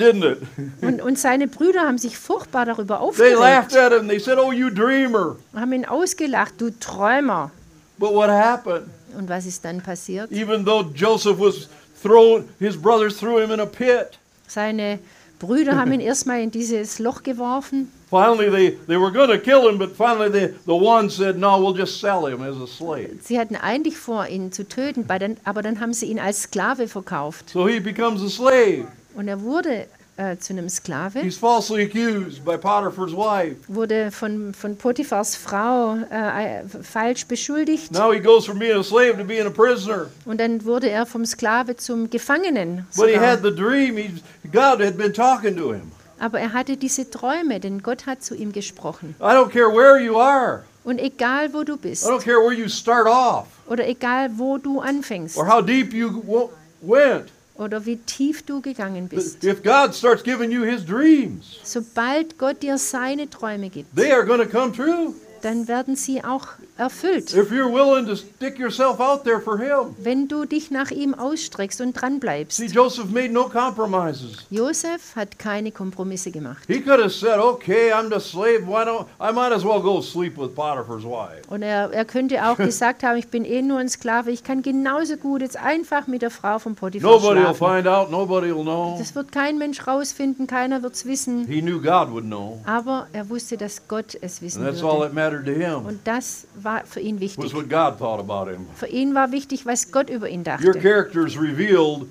didn't it? Und, und seine Brüder haben sich furchtbar darüber They laughed aufgeregt, at him. They said, "Oh, you dreamer." haben ihn ausgelacht, du Träumer. But what happened? Und was ist dann passiert? Even though Joseph was thrown, his brothers threw him in a pit. Seine Brüder haben ihn erstmal in dieses Loch geworfen. Finally, they, they were going to kill him, but finally, the, the one said, No, we'll just sell him as a slave. Sie hatten eigentlich vor, ihn zu töten, bei den- aber dann haben sie ihn als Sklave verkauft. So he becomes a slave. Und er wurde äh, zu einem Sklave, He's falsely accused by Potiphar's wife. wurde von, von Potiphars Frau äh, falsch beschuldigt. Now he goes from being a slave to being a prisoner. Und dann wurde er vom Sklave zum Gefangenen. But he sogar. had the dream. He, God had been talking to him. Aber er hatte diese Träume, denn Gott hat zu ihm gesprochen. I don't care where you are. Und egal wo du bist I don't care where you start off oder egal wo du anfängst or how deep you went. Oder wie tief du gegangen bist, If God starts giving you his dreams, sobald Gott dir seine Träume gibt, they are going to come true. dann werden sie auch erfüllt. If you're willing to stick yourself out there for him. Wenn du dich nach ihm ausstreckst und dran bleibst. See, Joseph made no compromises. Josef hat keine Kompromisse gemacht. He could have said, "Okay, I'm the slave. Why don't I might as well go sleep with Potiphar's wife." Und er, er könnte auch gesagt haben, ich bin eh nur ein Sklave, ich kann genauso gut jetzt einfach mit der Frau von Potiphar Nobody will schlafen. find out. Nobody will know. Das wird kein Mensch rausfinden, keiner wird es wissen. He knew God would know, Aber er wusste, dass Gott es wissen and that's all würde. that mattered to him. Und das war für ihn Was wichtig. what God thought about him. Für ihn war wichtig, was Gott über ihn Your dachte. character is revealed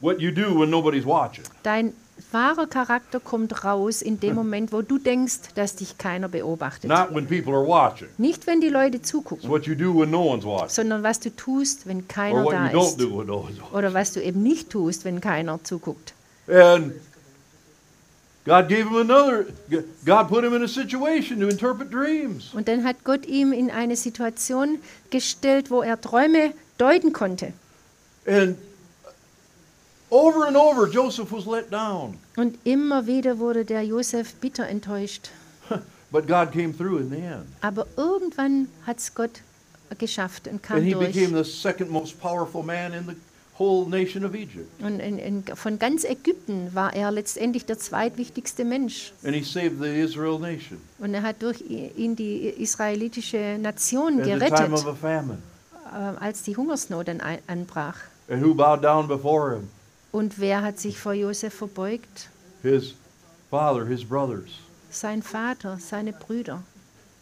what you do when nobody's watching. Dein wahrer Charakter kommt raus in dem Moment, wo du denkst, dass dich keiner beobachtet. Not when people are watching. Nicht, wenn die Leute It's zugucken, what you do when no one's watching, sondern was du tust, wenn or keiner what da you don't ist. do when no one's watching. Oder was du eben nicht tust, wenn keiner zuguckt. And God gave him another. God put him in a situation to interpret dreams. Und dann hat Gott ihm in eine Situation gestellt, wo er Träume deuten konnte. And Over and over, Joseph was let down. Und immer wieder wurde der Josef bitter enttäuscht. But God came through in the end. Aber irgendwann hat es Gott geschafft und kam And he durch. became the second most powerful man in the whole nation of Egypt. Und in, in, von ganz Ägypten war er letztendlich der zweitwichtigste Mensch. And he saved the Israel nation Und er hat durch ihn die israelitische Nation at the time gerettet, of a famine. äh, als die Hungersnot an, anbrach. And who bowed down before him? Und wer hat sich vor Josef verbeugt? His father, his brothers. Sein Vater, seine Brüder.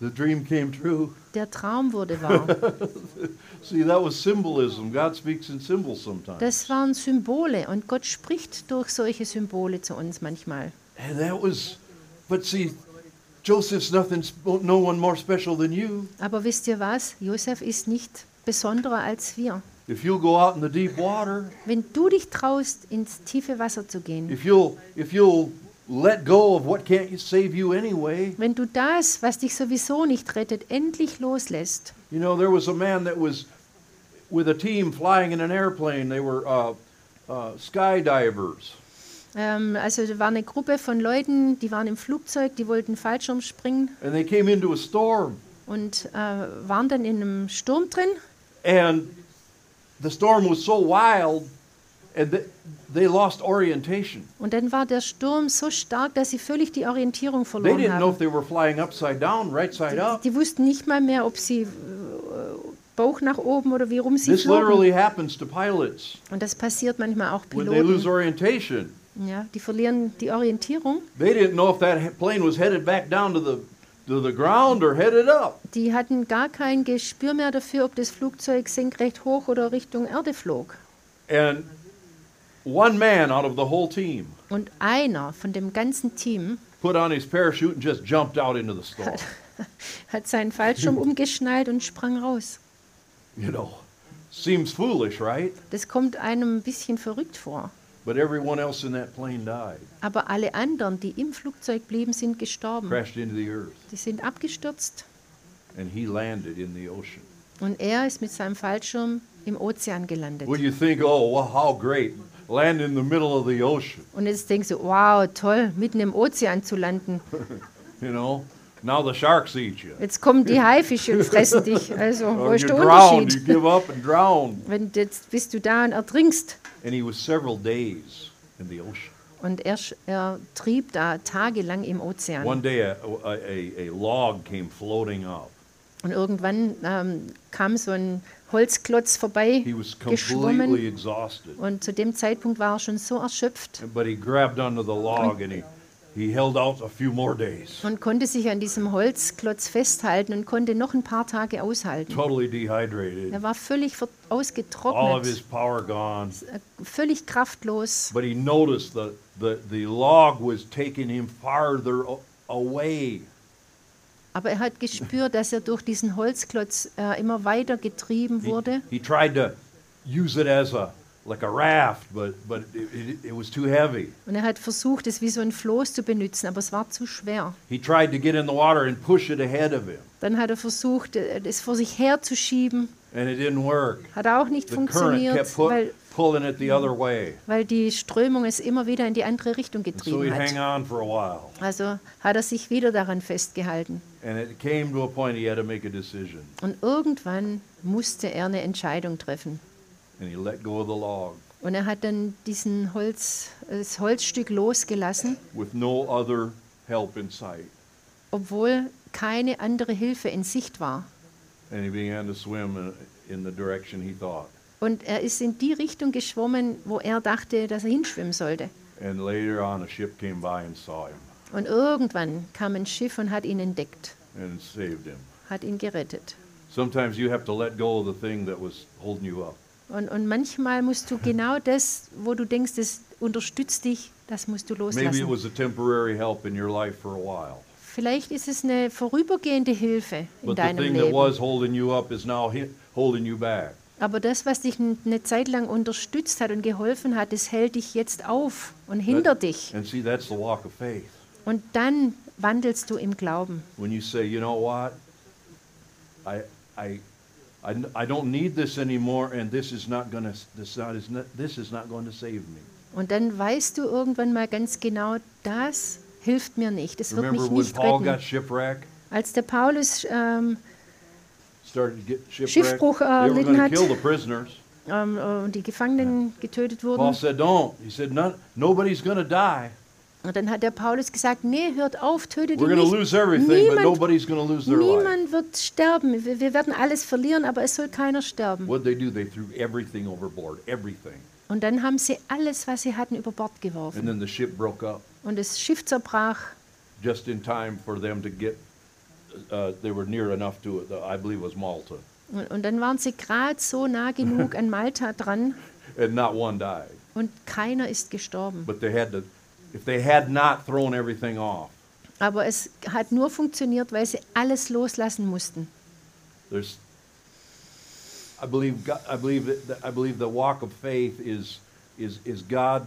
The dream came true. Der Traum wurde wahr. See, that was symbolism. God speaks in symbols sometimes. Das waren Symbole und Gott spricht durch solche Symbole zu uns manchmal. And that was, but see, Joseph's nothing, no one more special than you. Aber wisst ihr was? Josef ist nicht besonderer als wir. If you'll go out in the deep water, Wenn du dich traust, ins tiefe Wasser zu gehen, if you'll, if you'll let go of what can't save you anyway, wenn du das, was dich sowieso nicht rettet, endlich loslässt. you know, there was a man that was with a team flying in an airplane. They were uh, uh, skydivers. Ähm, also da war eine Gruppe von Leuten, die waren im Flugzeug, die wollten Fallschirm springen And they came into a storm. und äh, waren dann in einem Sturm drin. And the storm was so wild, Und dann war der Sturm so stark, dass sie völlig die Orientierung They verloren didn't know if haben. they were flying upside down, right side up. Die wussten nicht mal mehr, ob sie äh, Bauch nach oben oder wie rum sie This flogen. literally happens to pilots. Und das passiert manchmal auch Piloten. Ja, die verlieren die Orientierung. they didn't know if that plane was headed back down to the, to the ground or headed up. Die hatten gar kein Gespür mehr dafür, ob das Flugzeug senkrecht hoch oder Richtung Erde flog. And one man out of the whole team Und einer von dem ganzen Team put on his parachute and just jumped out into the storm. hat seinen Fallschirm umgeschnallt und sprang raus. You know, seems foolish, right? Das kommt einem ein bisschen verrückt vor. But everyone else in that plane died, Aber alle anderen, die im Flugzeug blieben, sind gestorben. crashed into the earth, Die sind abgestürzt. and he landed in the ocean. Und er ist mit seinem Fallschirm im Ozean gelandet. Well, you think, oh, well, how great. Land in the middle of the ocean, Und jetzt denkst du, wow, toll, mitten im Ozean zu landen. you know? Now the sharks eat you. Jetzt kommen die Haifische und fressen dich. Also, wo ist der you Unterschied? give up and drown. Wenn jetzt bist du da und ertrinkst. And he was several days in the ocean. Und er, er trieb da tagelang im Ozean. One day, a, a, a, a log came floating up. Und irgendwann ähm, kam so ein Holzklotz vorbei, geschwommen. Und zu dem Zeitpunkt war er schon so erschöpft und konnte sich an diesem Holzklotz festhalten und konnte noch ein paar Tage aushalten. Er war völlig ver- All of his ausgetrocknet, power gone. äh, völlig kraftlos. But he noticed that the, the log was taking him farther away. Aber er hat gespürt, dass er durch diesen Holzklotz äh, immer weiter getrieben He, wurde. he tried to use it as a like a raft, but but it, it, was too heavy. Und er hat versucht, es wie so ein Floß zu benutzen, aber es war zu schwer. He tried to get in the water and push it ahead of him, Dann hat er versucht, äh, es vor sich herzuschieben. and it didn't work. Hat auch nicht The current funktioniert, kept pu- weil, pulling it the other way. weil die Strömung es immer wieder in die andere Richtung And so getrieben he'd hang hat. on for a while. Also hat er sich wieder daran festgehalten. And it came to a point he had to make a decision. Und irgendwann musste er eine Entscheidung treffen. And he let go of the log Und er hat dann diesen Holz, das Holzstück losgelassen, with no other help in sight. obwohl keine andere Hilfe in Sicht war. And he began to swim in, in the direction he thought. Und er ist in die Richtung geschwommen, wo er dachte, dass er hinschwimmen sollte. And later on, a ship came by and saw him Und irgendwann kam ein Schiff und hat ihn entdeckt, and saved him. hat ihn gerettet. Sometimes you have to let go of the thing that was holding you up. Und, und manchmal musst du genau das, wo du denkst, das unterstützt dich, das musst du Maybe it loslassen. was a temporary help in your life for a while. Vielleicht ist es eine vorübergehende Hilfe in But deinem that Leben. Aber das, was dich eine Zeit lang unterstützt hat und geholfen hat, das hält dich jetzt auf und hindert dich. And see, that's the walk of faith. Und dann wandelst du im Glauben. When you say, you know what? I, I, I, I don't need this anymore, and this is not going to this, not, is not, this is not going to save me. Und dann weißt du irgendwann mal ganz genau, das hilft mir nicht, es wird mich nicht Paul retten. Als der Paulus ähm. Schiffbruch were erlitten hat. ähm, äh, die Gefangenen getötet Paul wurden. said, "Don't." He said, "None, "Nobody's going to die. Und dann hat der Paulus gesagt, nee, hört auf, tötet We're ihn going to nicht. lose everything, but Niemand, nobody's going to lose their life." niemand wird sterben. Wir, wir werden alles verlieren, aber es soll keiner sterben. What they do? They threw everything overboard, everything, Und dann haben sie alles, was sie hatten, über Bord and geworfen. then the ship broke up Und das Schiff zerbrach just in time for them to get. Uh, they were near enough to it. I believe it was Malta, Und, und dann waren sie gerade so nah genug an Malta dran and not one died. und keiner ist gestorben. But they had to. If they had not thrown everything off, Aber es hat nur funktioniert, weil sie alles loslassen mussten. there's I believe God, I believe that I believe the walk of faith is is is God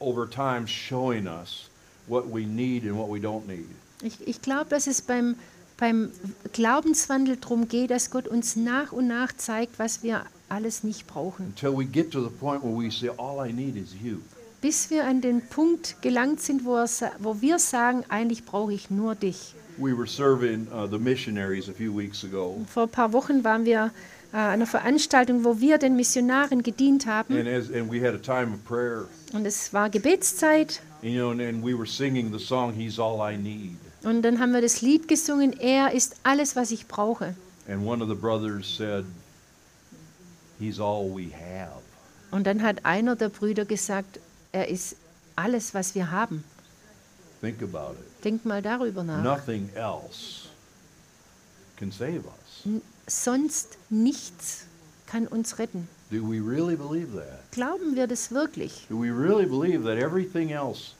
over time showing us what we need and what we don't need. Ich, ich glaube, dass es beim, beim Glaubenswandel darum geht, dass Gott uns nach und nach zeigt, was wir alles nicht brauchen. Until we get to the point where we say all I need is you. Bis wir an den Punkt gelangt sind, wo, er, wo wir sagen, eigentlich brauche ich nur dich. We were serving uh, the missionaries a few weeks ago, Vor ein paar Wochen waren wir äh, an einer Veranstaltung, wo wir den Missionaren gedient haben. and as and we had a time of prayer. Und es war Gebetszeit. And, you know, and, and we were singing the song "He's All I Need." Und dann haben wir das Lied gesungen, er ist alles, was ich brauche. And one of the brothers said, "He's all we have." Und dann hat einer der Brüder gesagt, er ist alles, was wir haben. Think about it. Denk mal darüber nach. Nothing else can save us. N- Sonst nichts kann uns retten. Do we really believe that? Glauben wir das wirklich? Do we really believe that everything else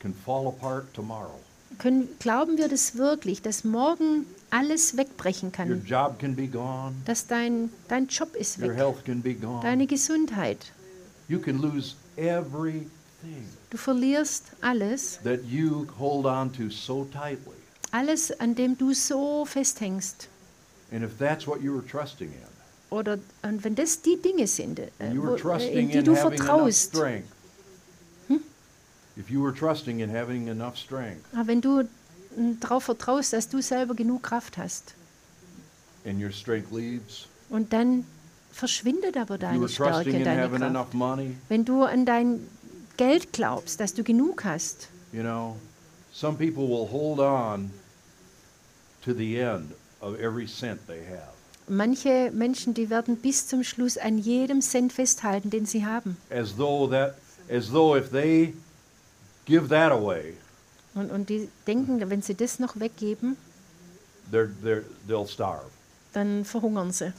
can fall apart tomorrow? Können, glauben wir das wirklich, dass morgen alles wegbrechen Your kann? job can be gone, Dass dein, dein Job ist your weg, health can be gone. deine Gesundheit. You can lose everything Du verlierst alles, that you hold on to so tightly. alles, an dem du so festhängst. And if that's what you were trusting in, Oder und wenn das die Dinge sind, äh, wo, äh, in die in du vertraust, strength, hm? if you were trusting in having enough strength aber wenn du hm, darauf vertraust, dass du selber genug Kraft hast, and your strength leaves, und dann verschwindet aber deine Stärke, deine Kraft. Wenn du an dein Geld glaubst, dass du genug hast, You know, some people will hold on to the end of every cent they have, manche Menschen, die werden bis zum Schluss an jedem Cent festhalten, den sie haben. as though that, as though if they give that away, Und, und die denken, wenn sie das noch weggeben, they're, they're, they'll starve. dann verhungern sie.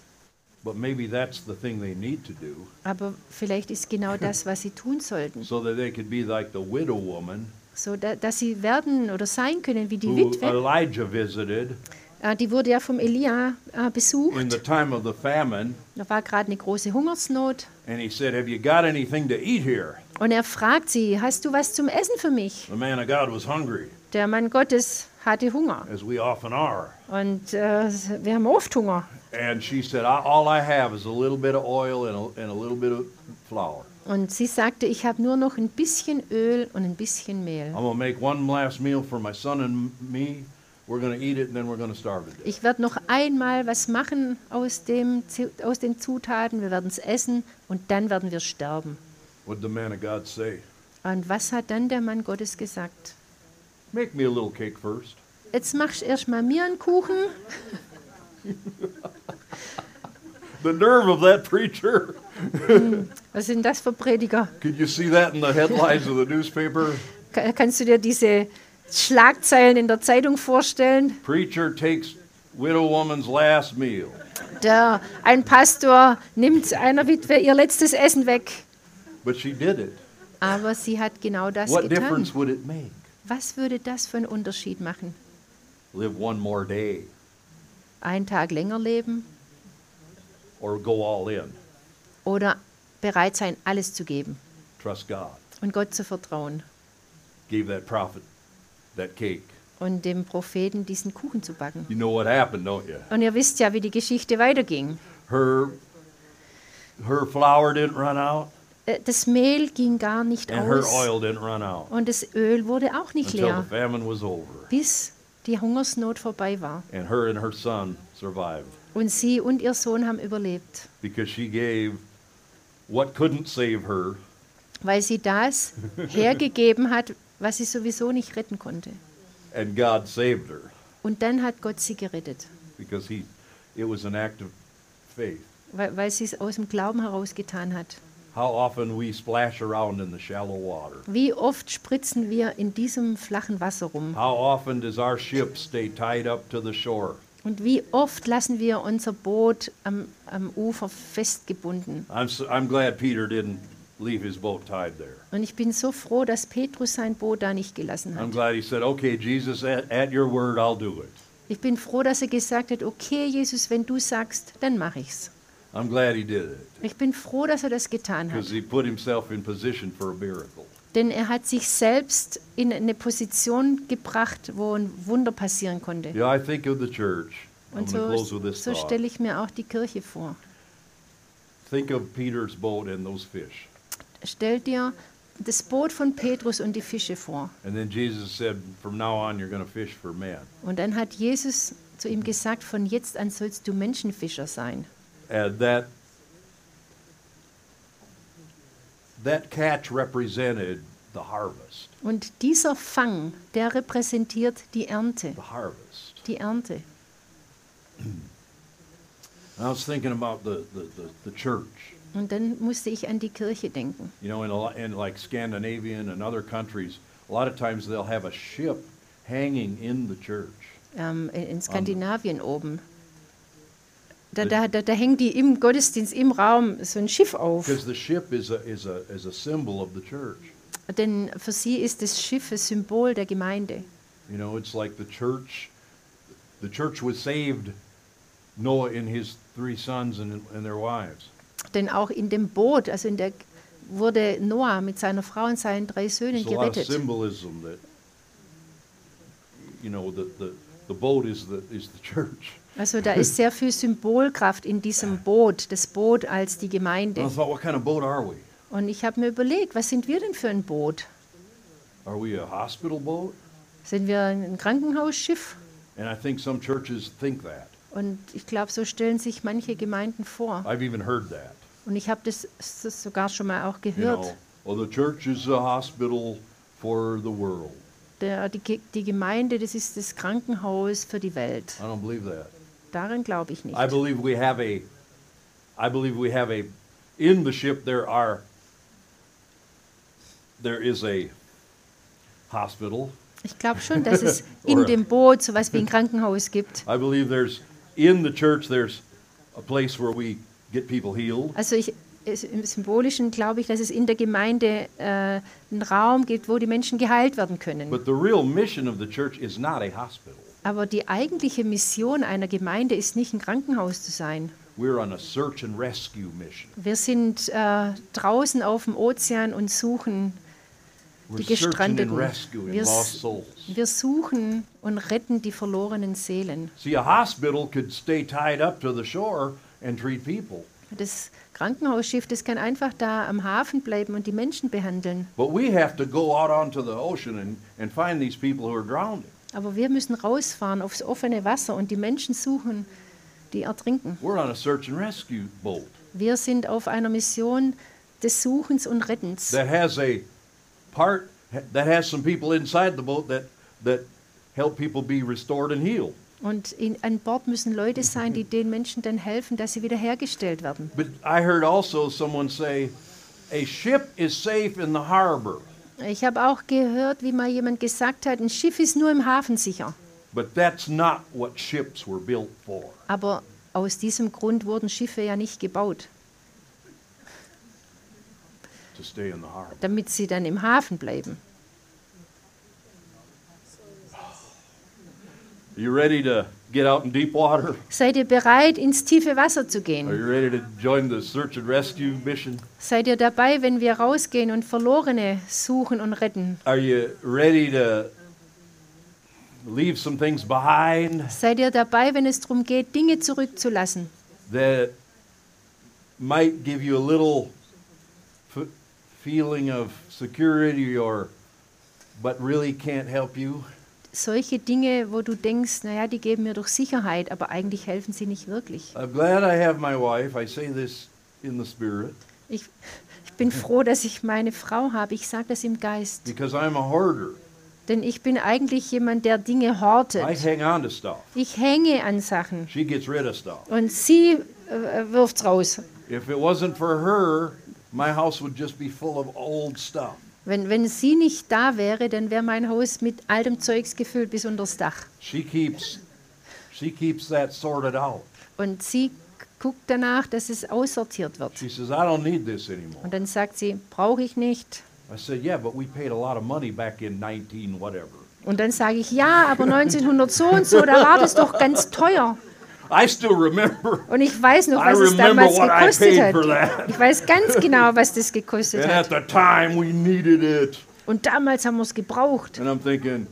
But maybe that's the thing they need to do, Aber vielleicht ist genau das, was sie tun sollten. so that they could be like the widow woman So, da, dass sie werden oder sein können wie die Witwe. Elijah visited Äh, die wurde ja vom Elia in besucht. the time of the famine, Da war gerade eine große Hungersnot. and he said, "Have you got anything to eat here?" Und er fragt sie, hast du was zum Essen für mich? The man of God was hungry, Der Mann Gottes hatte Hunger. as we often are. Und äh, wir haben oft Hunger. And she said, "I- All I have is a little bit of oil and a, and a little bit of flour. Und sie sagte, ich habe nur noch ein bisschen Öl und ein bisschen Mehl. I'm to make one last meal for my son and me. We're to eat it and then we're to starve to death. Ich werde noch einmal was machen aus, dem, aus den Zutaten. Wir werden es essen und dann werden wir sterben. What did the man of God say? Und was hat dann der Mann Gottes gesagt? Make me a little cake first. Jetzt machst erst mal mir einen Kuchen. The nerve of that preacher. Was sind das für Prediger? Could you see that in the headlines of the newspaper? Ka- Kannst du dir diese Schlagzeilen in der Zeitung vorstellen? Preacher takes widow woman's last meal. Der, ein Pastor nimmt einer Witwe ihr letztes Essen weg. But she did it. Aber sie hat genau das What getan. difference would it make? Was würde das für einen Unterschied machen? Live one more day Einen Tag länger leben or go all in? oder bereit sein, alles zu geben Trust God. und Gott zu vertrauen Gave that prophet that cake. und dem Propheten diesen Kuchen zu backen? You know what happened, don't you? Und ihr wisst ja, wie die Geschichte weiterging. Her her flour didn't run out. äh, das Mehl ging gar nicht and her aus oil didn't run out und das Öl wurde auch nicht until the leer, famine was over. bis die Hungersnot vorbei war. And her and her son survived Und sie und ihr Sohn haben überlebt, because she gave what couldn't save her weil sie das hergegeben hat, was sie sowieso nicht retten konnte. and God saved her Und dann hat Gott sie gerettet, because he it was an act of faith. weil, weil sie es aus dem Glauben heraus getan hat. How often we splash around in the shallow water. Wie oft spritzen wir in diesem flachen Wasser rum? How often does our ship stay tied up to the shore? Und wie oft lassen wir unser Boot am, am Ufer festgebunden? I'm so, I'm glad Peter didn't leave his boat tied there. Und ich bin so froh, dass Petrus sein Boot da nicht gelassen I'm hat. glad he said, "Okay, Jesus, at, at your word, I'll do it." Ich bin froh, dass er gesagt hat, okay Jesus, wenn du sagst, dann mache ich's. I'm glad he did it Ich bin froh, dass er das getan because hat. he put himself in position for a miracle. Denn er hat sich selbst in eine Position gebracht, wo ein Wunder passieren konnte. Yeah, I think of the church. I'm Und to so, close with this so stelle ich mir auch die Kirche vor. Think of Peter's boat and those fish. Stell dir das Boot von Petrus und die Fische vor. And then Jesus said, "From now on, you're going to fish for men." Und dann hat Jesus zu ihm gesagt, von jetzt an sollst du Menschenfischer sein. And that that catch represented the harvest. Und dieser Fang, der repräsentiert die Ernte. The harvest. Die Ernte. I was thinking about the, the, the, the church. Und dann musste ich an die Kirche denken. You know, in, a, in like Scandinavian and other countries, a lot of times they'll have a ship hanging in the church. Ähm, in in Skandinavien oben. Da, da, da, da hängen die im Gottesdienst, im Raum, so ein Schiff auf. Because the ship is a, is, a, is a symbol of the church. Denn für sie ist das Schiff das Symbol der Gemeinde. You know, it's like the church, the church was saved Noah and his three sons and, and their wives. Denn auch in dem Boot, also in der wurde Noah mit seiner Frau und seinen drei Söhnen There's a lot of gerettet. symbolism that, you know, the, the, the boat is the, is the church. Also da ist sehr viel Symbolkraft in diesem Boot, das Boot als die Gemeinde. Und ich habe mir überlegt, was sind wir denn für ein Boot? Are we a hospital boat? Sind wir ein Krankenhausschiff? And I think some churches think that. Und ich glaube, so stellen sich manche Gemeinden vor. I've even heard that. Und ich habe das, das sogar schon mal auch You gehört. know, well, the church is a hospital for the world. Der, die, die Gemeinde, das ist das Krankenhaus für die Welt. I don't believe that. Daran glaube ich nicht. I believe we have a, I believe we have a, in the ship there are, there is a hospital. Ich glaube schon, dass es in dem Boot sowas wie ein Krankenhaus gibt. I believe there's, in the church, there's a place where we get people healed. Also ich, im Symbolischen glaube ich, dass es in der Gemeinde äh, einen Raum gibt, wo die Menschen geheilt werden können. But the real mission of the church is not a hospital. Aber die eigentliche Mission einer Gemeinde ist nicht ein Krankenhaus zu sein. We're on a search and rescue mission. Wir sind äh, draußen auf dem Ozean und suchen die Gestrandeten. Wir, lost s- souls. wir suchen und retten die verlorenen Seelen. See, a hospital could stay tied up to the shore and treat people. Das Krankenhausschiff, das kann einfach da am Hafen bleiben und die Menschen behandeln. But we have to go out onto the ocean and, and find these people who are drowning. Aber wir müssen rausfahren aufs offene Wasser und die Menschen suchen, die ertrinken. We're on a search and rescue boat Wir sind auf einer Mission des Suchens und Rettens. that has a part that has some people inside the boat that that help people be restored and healed. Und in, an Bord müssen Leute sein, die den Menschen dann helfen, dass sie wiederhergestellt werden. But I heard also someone say, a ship is safe in the harbor, Ich habe auch gehört, wie mal jemand gesagt hat, ein Schiff ist nur im Hafen sicher. but that's not what ships were built for. Aber aus diesem Grund wurden Schiffe ja nicht gebaut, damit sie dann im Hafen bleiben. You ready to get out in deep water? Seid ihr bereit, ins tiefe Wasser zu Are gehen? you ready to join the search and rescue mission? Seid ihr dabei, wenn wir rausgehen und Verlorene suchen und retten? Are you ready to leave some things behind Seid ihr dabei, wenn es darum geht, Dinge zurückzulassen, that might give you a little feeling of security or but really can't help you? Solche Dinge, wo du denkst, naja, die geben mir doch Sicherheit, aber eigentlich helfen sie nicht wirklich. I'm glad I have my wife. I say this in the spirit Ich, ich bin froh, dass ich meine Frau habe. Ich sage das im Geist. because I'm a hoarder. Denn ich bin eigentlich jemand, der Dinge I hortet. hang on to stuff. Ich hänge an Sachen She gets rid of stuff. und sie äh, wirft's raus. If it wasn't for her, my house would just be full of old stuff. Wenn, wenn sie nicht da wäre, dann wäre mein Haus mit altem Zeugs gefüllt bis unters Dach. She keeps she keeps that sorted out. Und sie guckt danach, dass es aussortiert wird. She says, I don't need this anymore. Und dann sagt sie, brauche ich nicht. I said, Yeah, but we paid a lot of money back in 19 whatever. Und dann sage ich, ja, aber 1900 so und so, da war das doch ganz teuer. I still remember. Und ich weiß noch, I was es remember damals what I gekostet paid for hat. Ich weiß ganz genau, was das gekostet And at hat. the time, we needed it. Und damals haben wir es gebraucht. And I'm thinking,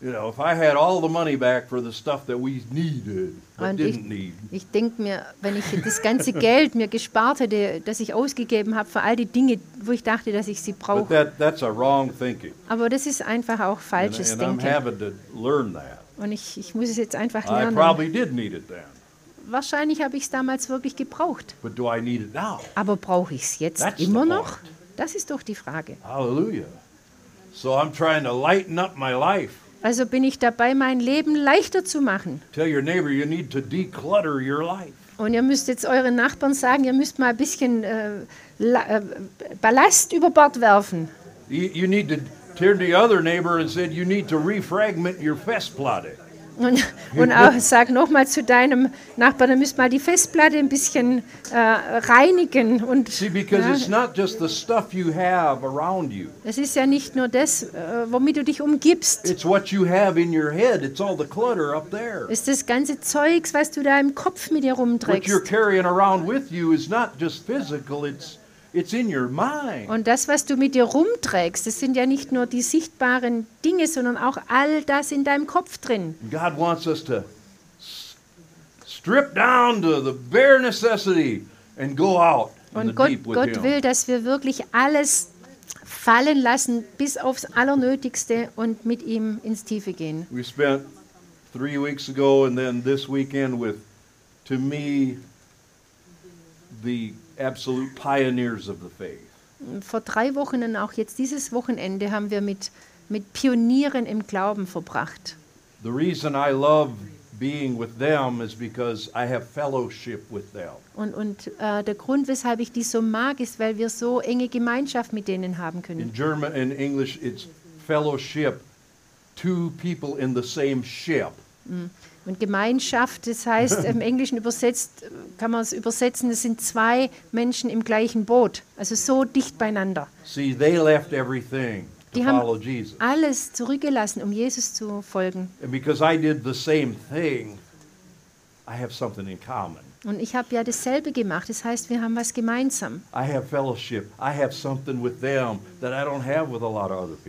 you know, if I had all the money back for the stuff that we needed but Und ich, didn't need, ich denke mir, wenn ich das ganze Geld mir gespart hätte, das ich ausgegeben habe für all die Dinge, wo ich dachte, dass ich sie brauche. that that's a wrong thinking. Aber das ist einfach auch And, falsches and I'm Denken. Und ich, ich muss es jetzt einfach I lernen. probably did need it then, Wahrscheinlich habe ich es damals wirklich gebraucht. but do I need it now? Aber brauche ich es jetzt That's the immer noch? point. Das ist doch die Frage. Hallelujah. So I'm trying to lighten up my life. Also bin ich dabei, mein Leben leichter zu machen. Tell your neighbor you need to declutter your life. Und ihr müsst jetzt euren Nachbarn sagen, ihr müsst mal ein bisschen äh, La- äh, Ballast über Bord werfen. You, you need to turn to the other neighbor and said you need to refragment your Festplatte. Und, und auch sag nochmal zu deinem Nachbarn, ihr müsst mal die Festplatte ein bisschen äh, reinigen. Und See, because ja, it's not just the stuff you have around you. es ist ja nicht nur das, äh, womit du dich umgibst. It's what you have in your head. It's all the clutter up there. Ist das ganze Zeugs, was du da im Kopf mit dir What you're rumträgst. carrying around with you is not just physical, it's it's in your mind. Und das, was du mit dir rumträgst, das sind ja nicht nur die sichtbaren Dinge, sondern auch all das in deinem Kopf drin. God wants us to strip down to the bare necessity and go out Und Gott, deep with Gott Him. will, dass wir wirklich alles fallen lassen, bis aufs Allernötigste und mit ihm ins Tiefe gehen. We spent three weeks ago and then this weekend with, to me, the absolute pioneers of the faith. Vor drei Wochen und auch jetzt dieses Wochenende haben wir mit, mit Pionieren im Glauben verbracht. The reason I love being with them is because I have fellowship with them. Und, und äh, der Grund, weshalb ich die so mag, ist, weil wir so enge Gemeinschaft mit denen haben können. In German and English, it's fellowship, two people in the same ship. Und Gemeinschaft, das heißt im Englischen übersetzt, kann man es übersetzen, es sind zwei Menschen im gleichen Boot, also so dicht beieinander. See, they left everything Die haben alles zurückgelassen, um Jesus zu folgen. And because I did the same thing, I have something in common. Und ich habe ja dasselbe gemacht, das heißt, wir haben was gemeinsam.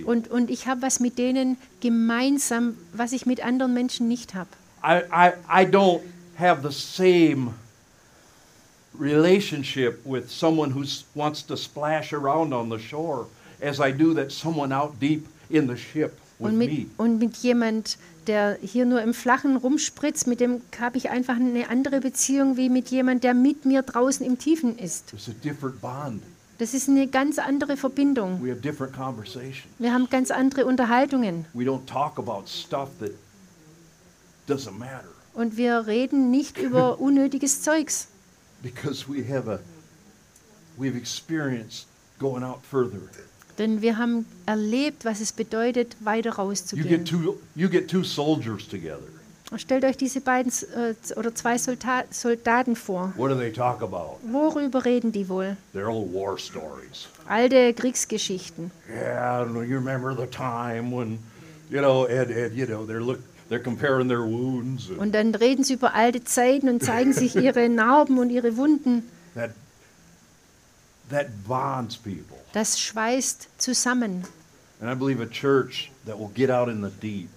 Und ich habe was mit denen gemeinsam, was ich mit anderen Menschen nicht habe. I, I, I don't have the same relationship with someone who wants to splash around on the shore as I do that someone out deep in the ship with Und me. mit, und mit jemand, der hier nur im Flachen rumspritzt, mit dem habe ich einfach eine andere Beziehung wie mit jemand, der mit mir draußen im Tiefen ist. There's a different bond. Das ist eine ganz andere Verbindung. We have different conversations. Wir haben ganz andere Unterhaltungen. We don't talk about stuff that Und wir reden nicht über unnötiges Zeugs, because we have a we've experienced going out further. denn wir haben erlebt, was es bedeutet, weiter You rauszugehen. get two you get two soldiers together. Stellt euch diese beiden äh, oder zwei Soldaten vor. What do they talk about? Worüber reden die wohl? Alte Kriegsgeschichten. Yeah, you remember the time when, you know, and, and you know, they're look Und dann reden sie über alte Zeiten und zeigen sich ihre Narben und ihre Wunden. that that bonds people. Das schweißt zusammen. And I believe a church that will get out in the deep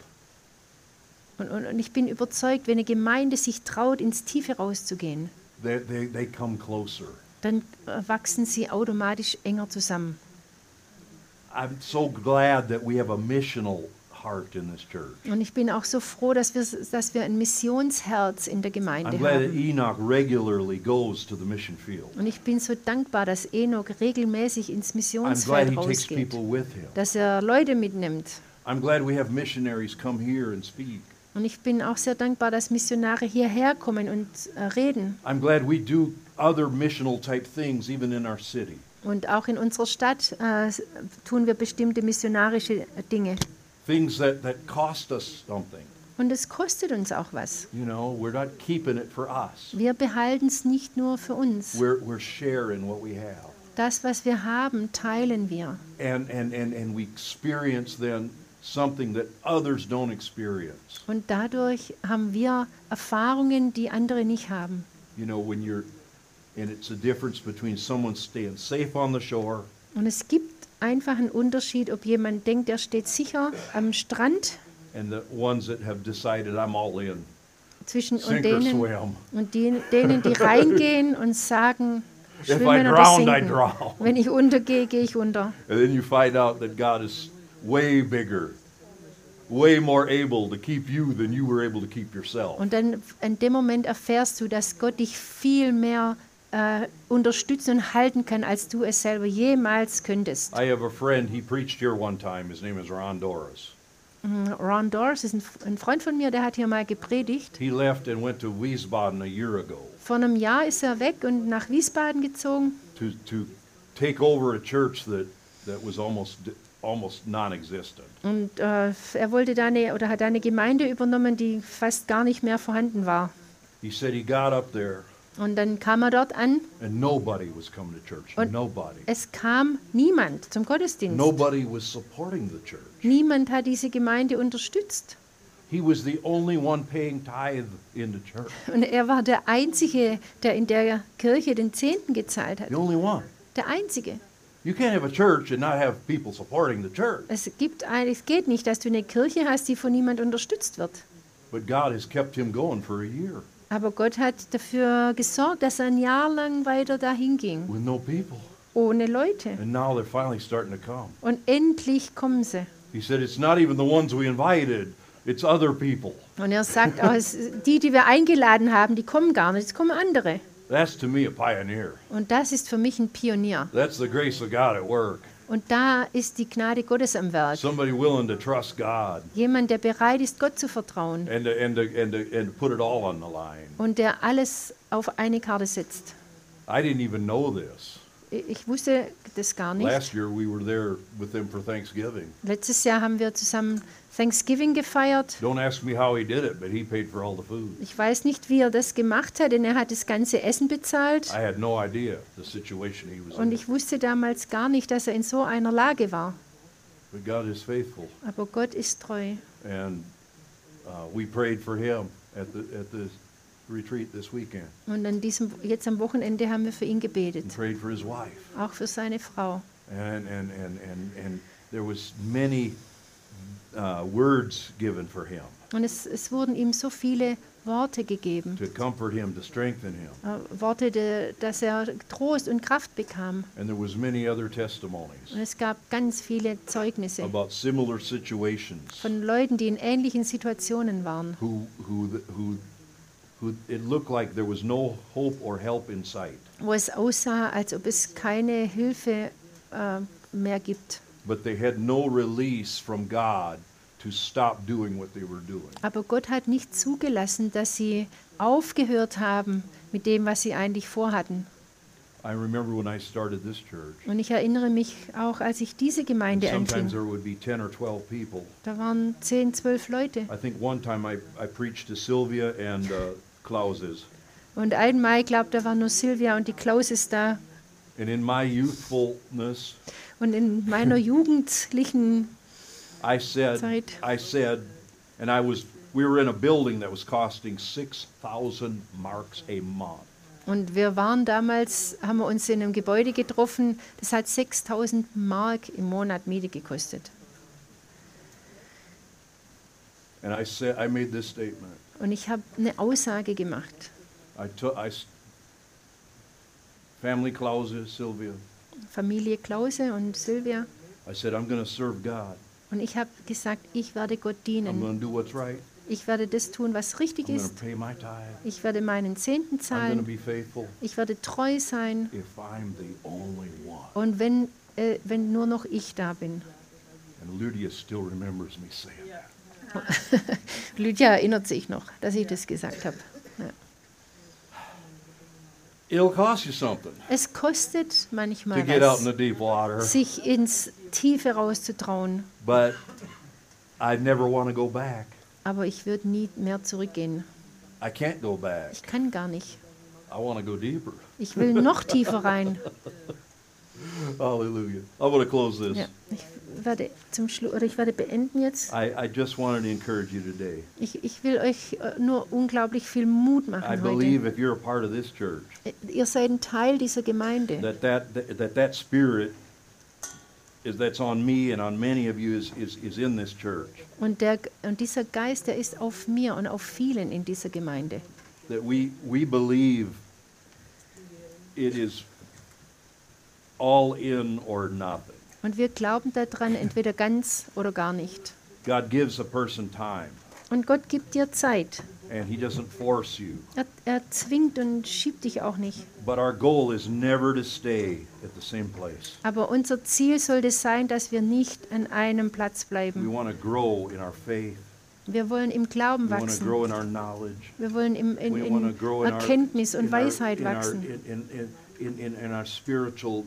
Und, und, und ich bin überzeugt, wenn eine Gemeinde sich traut, ins Tiefe rauszugehen, they, they, they come closer. dann äh, wachsen sie automatisch enger zusammen. I'm so glad that we have a missional Und ich bin auch so froh, dass wir, dass wir ein Missionsherz in der I'm Gemeinde glad that haben. Enoch regularly goes to the mission field. Und ich bin so dankbar, dass Enoch regelmäßig ins I'm glad Missionsfeld he takes rausgeht, people with him. dass er Leute mitnimmt. I'm glad we have missionaries come here and speak. Und ich bin auch sehr dankbar, dass Missionare hierher kommen und äh, reden. I'm glad we do other missional type things even in our city. Und auch in unserer Stadt äh, tun wir bestimmte missionarische Dinge. Things that, that cost us something. Und es kostet uns auch was. You know, we're not keeping it for us. Wir behalten es nicht nur für uns. We're, we're sharing what we have. Das, was wir haben, teilen wir. And, and, and, and we experience then something that others don't experience. Und dadurch haben wir Erfahrungen, die andere nicht haben. You know, when you're, and it's a difference between someone staying safe on the shore Und es gibt einfach einen Unterschied, ob jemand denkt, er steht sicher am Strand and the ones that have decided I'm all in. zwischen und denen, und die, denen, die reingehen und sagen, schwimmen oder drown, sinken. Wenn ich untergehe, gehe ich unter. And then you find out that God is way bigger, way more able to keep you than you were able to keep yourself. Und dann in dem Moment erfährst du, dass Gott dich viel mehr äh, unterstützen und halten kann, als du es selber jemals könntest. I have a friend, he preached here one time. His name is Ron Doris. Mm, Ron Dors ist ein, ein Freund von mir, der hat hier mal gepredigt. He left and went to Wiesbaden a year ago Vor einem Jahr ist er weg und nach Wiesbaden gezogen, to, to take over a church that, that was almost, almost non existent. Und äh, er wollte da eine, oder hat eine Gemeinde übernommen, die fast gar nicht mehr vorhanden war. He said he got up there Und dann kam er dort an. and nobody was coming to church. Und Nobody. es kam niemand zum Gottesdienst. Nobody was supporting the church. Niemand hat diese Gemeinde unterstützt. He was the only one paying tithe in the church. Und er war der Einzige, der in der Kirche den Zehnten gezahlt hat. The only one. Der Einzige. You can't have a church and not have people supporting the church. Es, gibt es geht nicht, dass du eine Kirche hast, die von niemand unterstützt wird. But God has kept him going for a year Aber Gott hat dafür gesorgt, dass er ein Jahr lang weiter dahin ging, with no people. ohne Leute. And now they're finally starting to come. Und endlich kommen sie. He said, It's not even the ones we invited, it's other people. Und er sagt auch, es, die, die wir eingeladen haben, die kommen gar nicht, es kommen andere. That's to me a pioneer. Und das ist für mich ein Pionier. That's the grace of God at work. Und da ist die Gnade Gottes am Werk. Somebody willing to trust God Jemand, der bereit ist, Gott zu vertrauen and to, and to, and to, and to put it all on the line. und der alles auf eine Karte setzt. I didn't even know this. Ich wusste das gar nicht. Last year we were there with them for Thanksgiving. Letztes Jahr haben wir zusammen Thanksgiving gefeiert. Don't ask me how he did it, but he paid for all the food. Ich weiß nicht, wie er das gemacht hat, denn er hat das ganze Essen bezahlt. I had no idea the situation he was Und in. ich wusste damals gar nicht, dass er in so einer Lage war. But God is faithful. Aber Gott ist treu. And uh, we prayed for him at the, at the retreat this weekend. Und an diesem, jetzt am Wochenende haben wir für ihn gebetet. And prayed for his wife. Auch für seine Frau. And, and, and, and, and there was many uh, words given for him Und es, es wurden ihm so viele Worte gegeben. to comfort him, to strengthen him. Äh, Worte, de, dass er Trost und Kraft bekam. And there was many other testimonies Und es gab ganz viele Zeugnisse about similar situations von Leuten, die in ähnlichen Situationen waren. who, who, who, who it looked like there was no hope or help in sight. wo es aussah, als ob es keine Hilfe äh, mehr gibt. But they had no release from God to stop doing what they were doing. Aber Gott hat nicht zugelassen, dass sie aufgehört haben mit dem, was sie eigentlich vorhatten. I remember when I started this church. Und ich erinnere mich auch, als ich diese Gemeinde Sometimes anfing. there would be 10 or 12 people. Da waren zehn, zwölf Leute. I think one time I, I preached to Sylvia and uh, Clauses. Und einmal, ich glaube, da war nur Silvia und die Klaus ist da. And in my youthfulness, Und in meiner jugendlichen, I said, Zeit. I said, and I was, we were in a building that was costing 6,000 marks a month. und wir waren damals, haben wir uns in einem Gebäude getroffen, das hat 6000 Mark im Monat Miete gekostet. And I said, I made this statement. Und ich habe eine Aussage gemacht. I took, I, family Klause, Sylvia. Familie Klause und Silvia. I said, I'm going to serve God. Und ich habe gesagt, ich werde Gott I'm dienen. going to do what's right. Ich werde das tun, was richtig I'm going to ist. pay my tithe. Ich werde meinen Zehnten I'm going to zahlen. be faithful Ich werde treu sein. if I'm the only one. Und wenn, äh, wenn nur noch ich da bin. And Lydia still remembers me saying that. Lydia erinnert sich noch, dass ich das gesagt habe. It'll cost you something Es kostet to manchmal get out in was, the deep water, sich ins Tiefe rauszutrauen. but I never want to go back. Aber ich würde nie mehr zurückgehen. I can't go back. Ich kann gar nicht. I want to go deeper. Ich will noch tiefer rein. Hallelujah. I want to close this. Ja, ich werde zum Schluss oder ich werde beenden jetzt. I, I just wanted to encourage you today. Ich, ich will euch äh, nur unglaublich viel Mut I machen heute. believe if you're a part of this church, Äh, Ihr seid ein Teil dieser Gemeinde. that that, that, that spirit is that's on me and on many of you is, is, is in this church. Und, der, und dieser Geist, der ist auf mir und auf vielen in dieser Gemeinde. That we, we believe it is all in or nothing. Und wir glauben daran, entweder ganz oder gar nicht. God gives a person time Und Gott gibt dir Zeit. and he doesn't force you. Er, er zwingt und schiebt dich auch nicht. But our goal is never to stay at the same place. Aber unser Ziel sollte sein, dass wir nicht an einem Platz We bleiben. want to grow in our faith. Wir wollen im Glauben We wachsen. Wir wollen im, in, We in grow in our, Erkenntnis und Weisheit wachsen. in, in, in, in, in our spiritual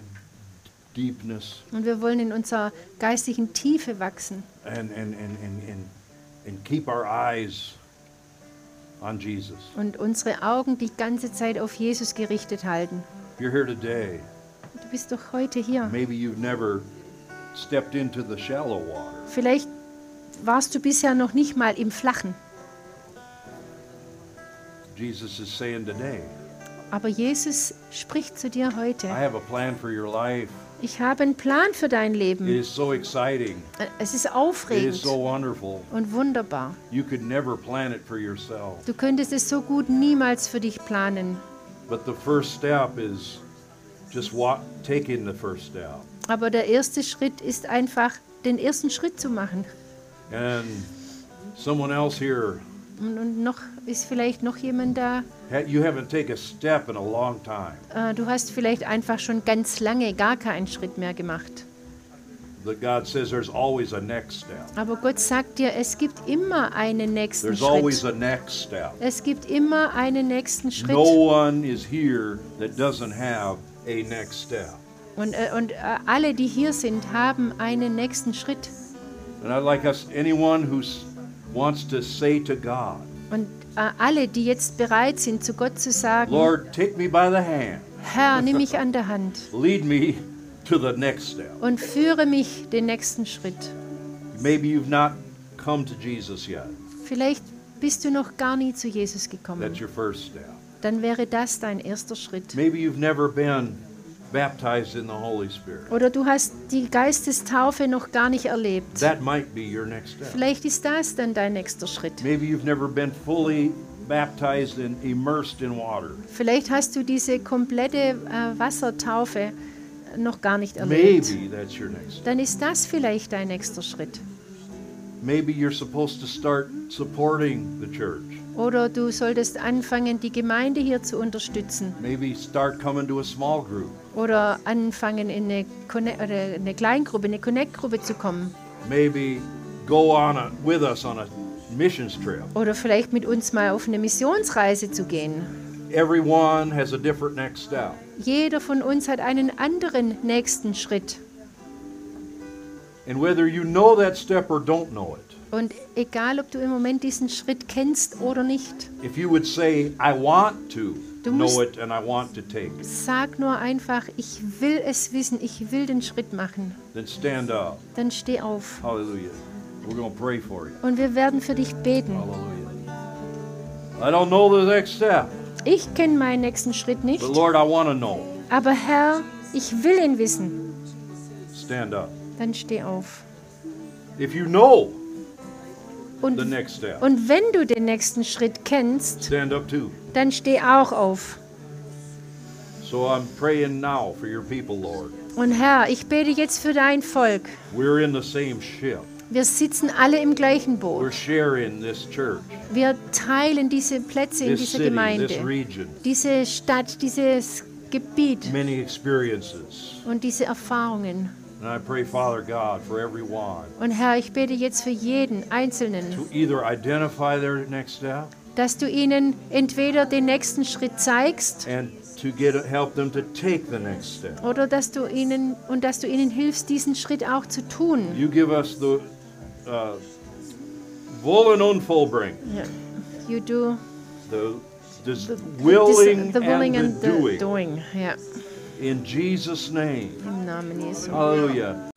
deepness Und wir wollen in unserer geistigen Tiefe wachsen. and, and, and, and, and, keep our eyes on Jesus. Und unsere Augen die ganze Zeit auf Jesus gerichtet halten. You're here today, Du bist doch heute hier. maybe you've never stepped into the shallow water. Vielleicht warst du bisher noch nicht mal im Flachen. Jesus is saying today, Aber Jesus spricht zu dir heute. Ich habe einen Plan für dein It Leben. is so exciting. Es ist It is aufregend so wonderful. und wunderbar. You could never plan it for yourself. Du könntest es so gut niemals für dich planen. But the first step is just walk, taking the first step. Aber der erste Schritt ist einfach, den ersten Schritt zu machen. And someone else here, Und, und noch ist vielleicht noch jemand da. you haven't taken a step in a long time. Äh, du hast vielleicht einfach schon ganz lange gar keinen Schritt mehr gemacht. That God says there's always a next step. Aber Gott sagt dir, es gibt immer einen nächsten There's always Schritt. a next step. Es gibt immer einen nächsten Schritt. No one is here that doesn't have a next step. Und, äh, und äh, alle, die hier sind, haben einen nächsten Schritt. And I'd like us, anyone who wants to say to God, Und äh, alle, die jetzt bereit sind, zu Gott zu sagen, Lord, take me by the hand, Herr, nimm mich an der Hand lead me to the next step. und führe mich den nächsten Schritt. Maybe you've not come to Jesus yet. Vielleicht bist du noch gar nie zu Jesus gekommen. That's your first step. Dann wäre das dein erster Schritt. Maybe you've never been baptized in the Holy Spirit. Oder du hast die Geistestaufe noch gar nicht erlebt. That might be your next step. Vielleicht ist das dann dein nächster Schritt. Maybe you've never been fully baptized and immersed in water. Vielleicht hast du diese komplette äh, Wassertaufe noch gar nicht erlebt. Maybe that's your next step. Dann ist das vielleicht dein nächster Schritt. Maybe you're supposed to start supporting the church. Oder du solltest anfangen, die Gemeinde hier zu unterstützen. Maybe start coming to a small group. Oder anfangen, in eine, Conne oder eine Kleingruppe, eine Connect-Gruppe zu kommen. Maybe go on a, with us on a missions trip. Oder vielleicht mit uns mal auf eine Missionsreise zu gehen. Everyone has a different next step. Jeder von uns hat einen anderen nächsten Schritt. And whether you know that step or don't know it, Und egal, ob du im Moment diesen Schritt kennst oder nicht, if you would say, I want to Du know it and I want to take it, sag nur einfach, ich will es wissen, ich will den Schritt machen. then stand up. Dann steh auf. Hallelujah. We're going to pray for you. Und wir werden für dich beten. Hallelujah. I don't know the next step, Ich kenne meinen nächsten Schritt nicht, but Lord, I want to know. aber Herr, ich will ihn wissen. Stand up. Dann steh auf. If you know the Und, next step, und wenn du den nächsten Schritt kennst, stand up too. dann steh auch auf. So I'm praying now for your people, Lord. Und Herr, ich bete jetzt für dein Volk. We're in the same ship. Wir sitzen alle im gleichen Boot. Wir teilen diese Plätze in dieser Gemeinde, diese Stadt, dieses Gebiet und diese Erfahrungen. And I pray, Father God, for everyone Und Herr, ich bete jetzt für jeden Einzelnen, to either identify their next step dass du ihnen entweder den nächsten Schritt zeigst and to get help them to take the next step. oder dass du ihnen und dass du ihnen hilfst, diesen Schritt auch zu tun. You give us the uh, wollen und vollbring, Ja. You do the, the the, willing, the willing and and the the doing. doing. Ja, In Jesus' name. im Namen Jesu. Hallelujah.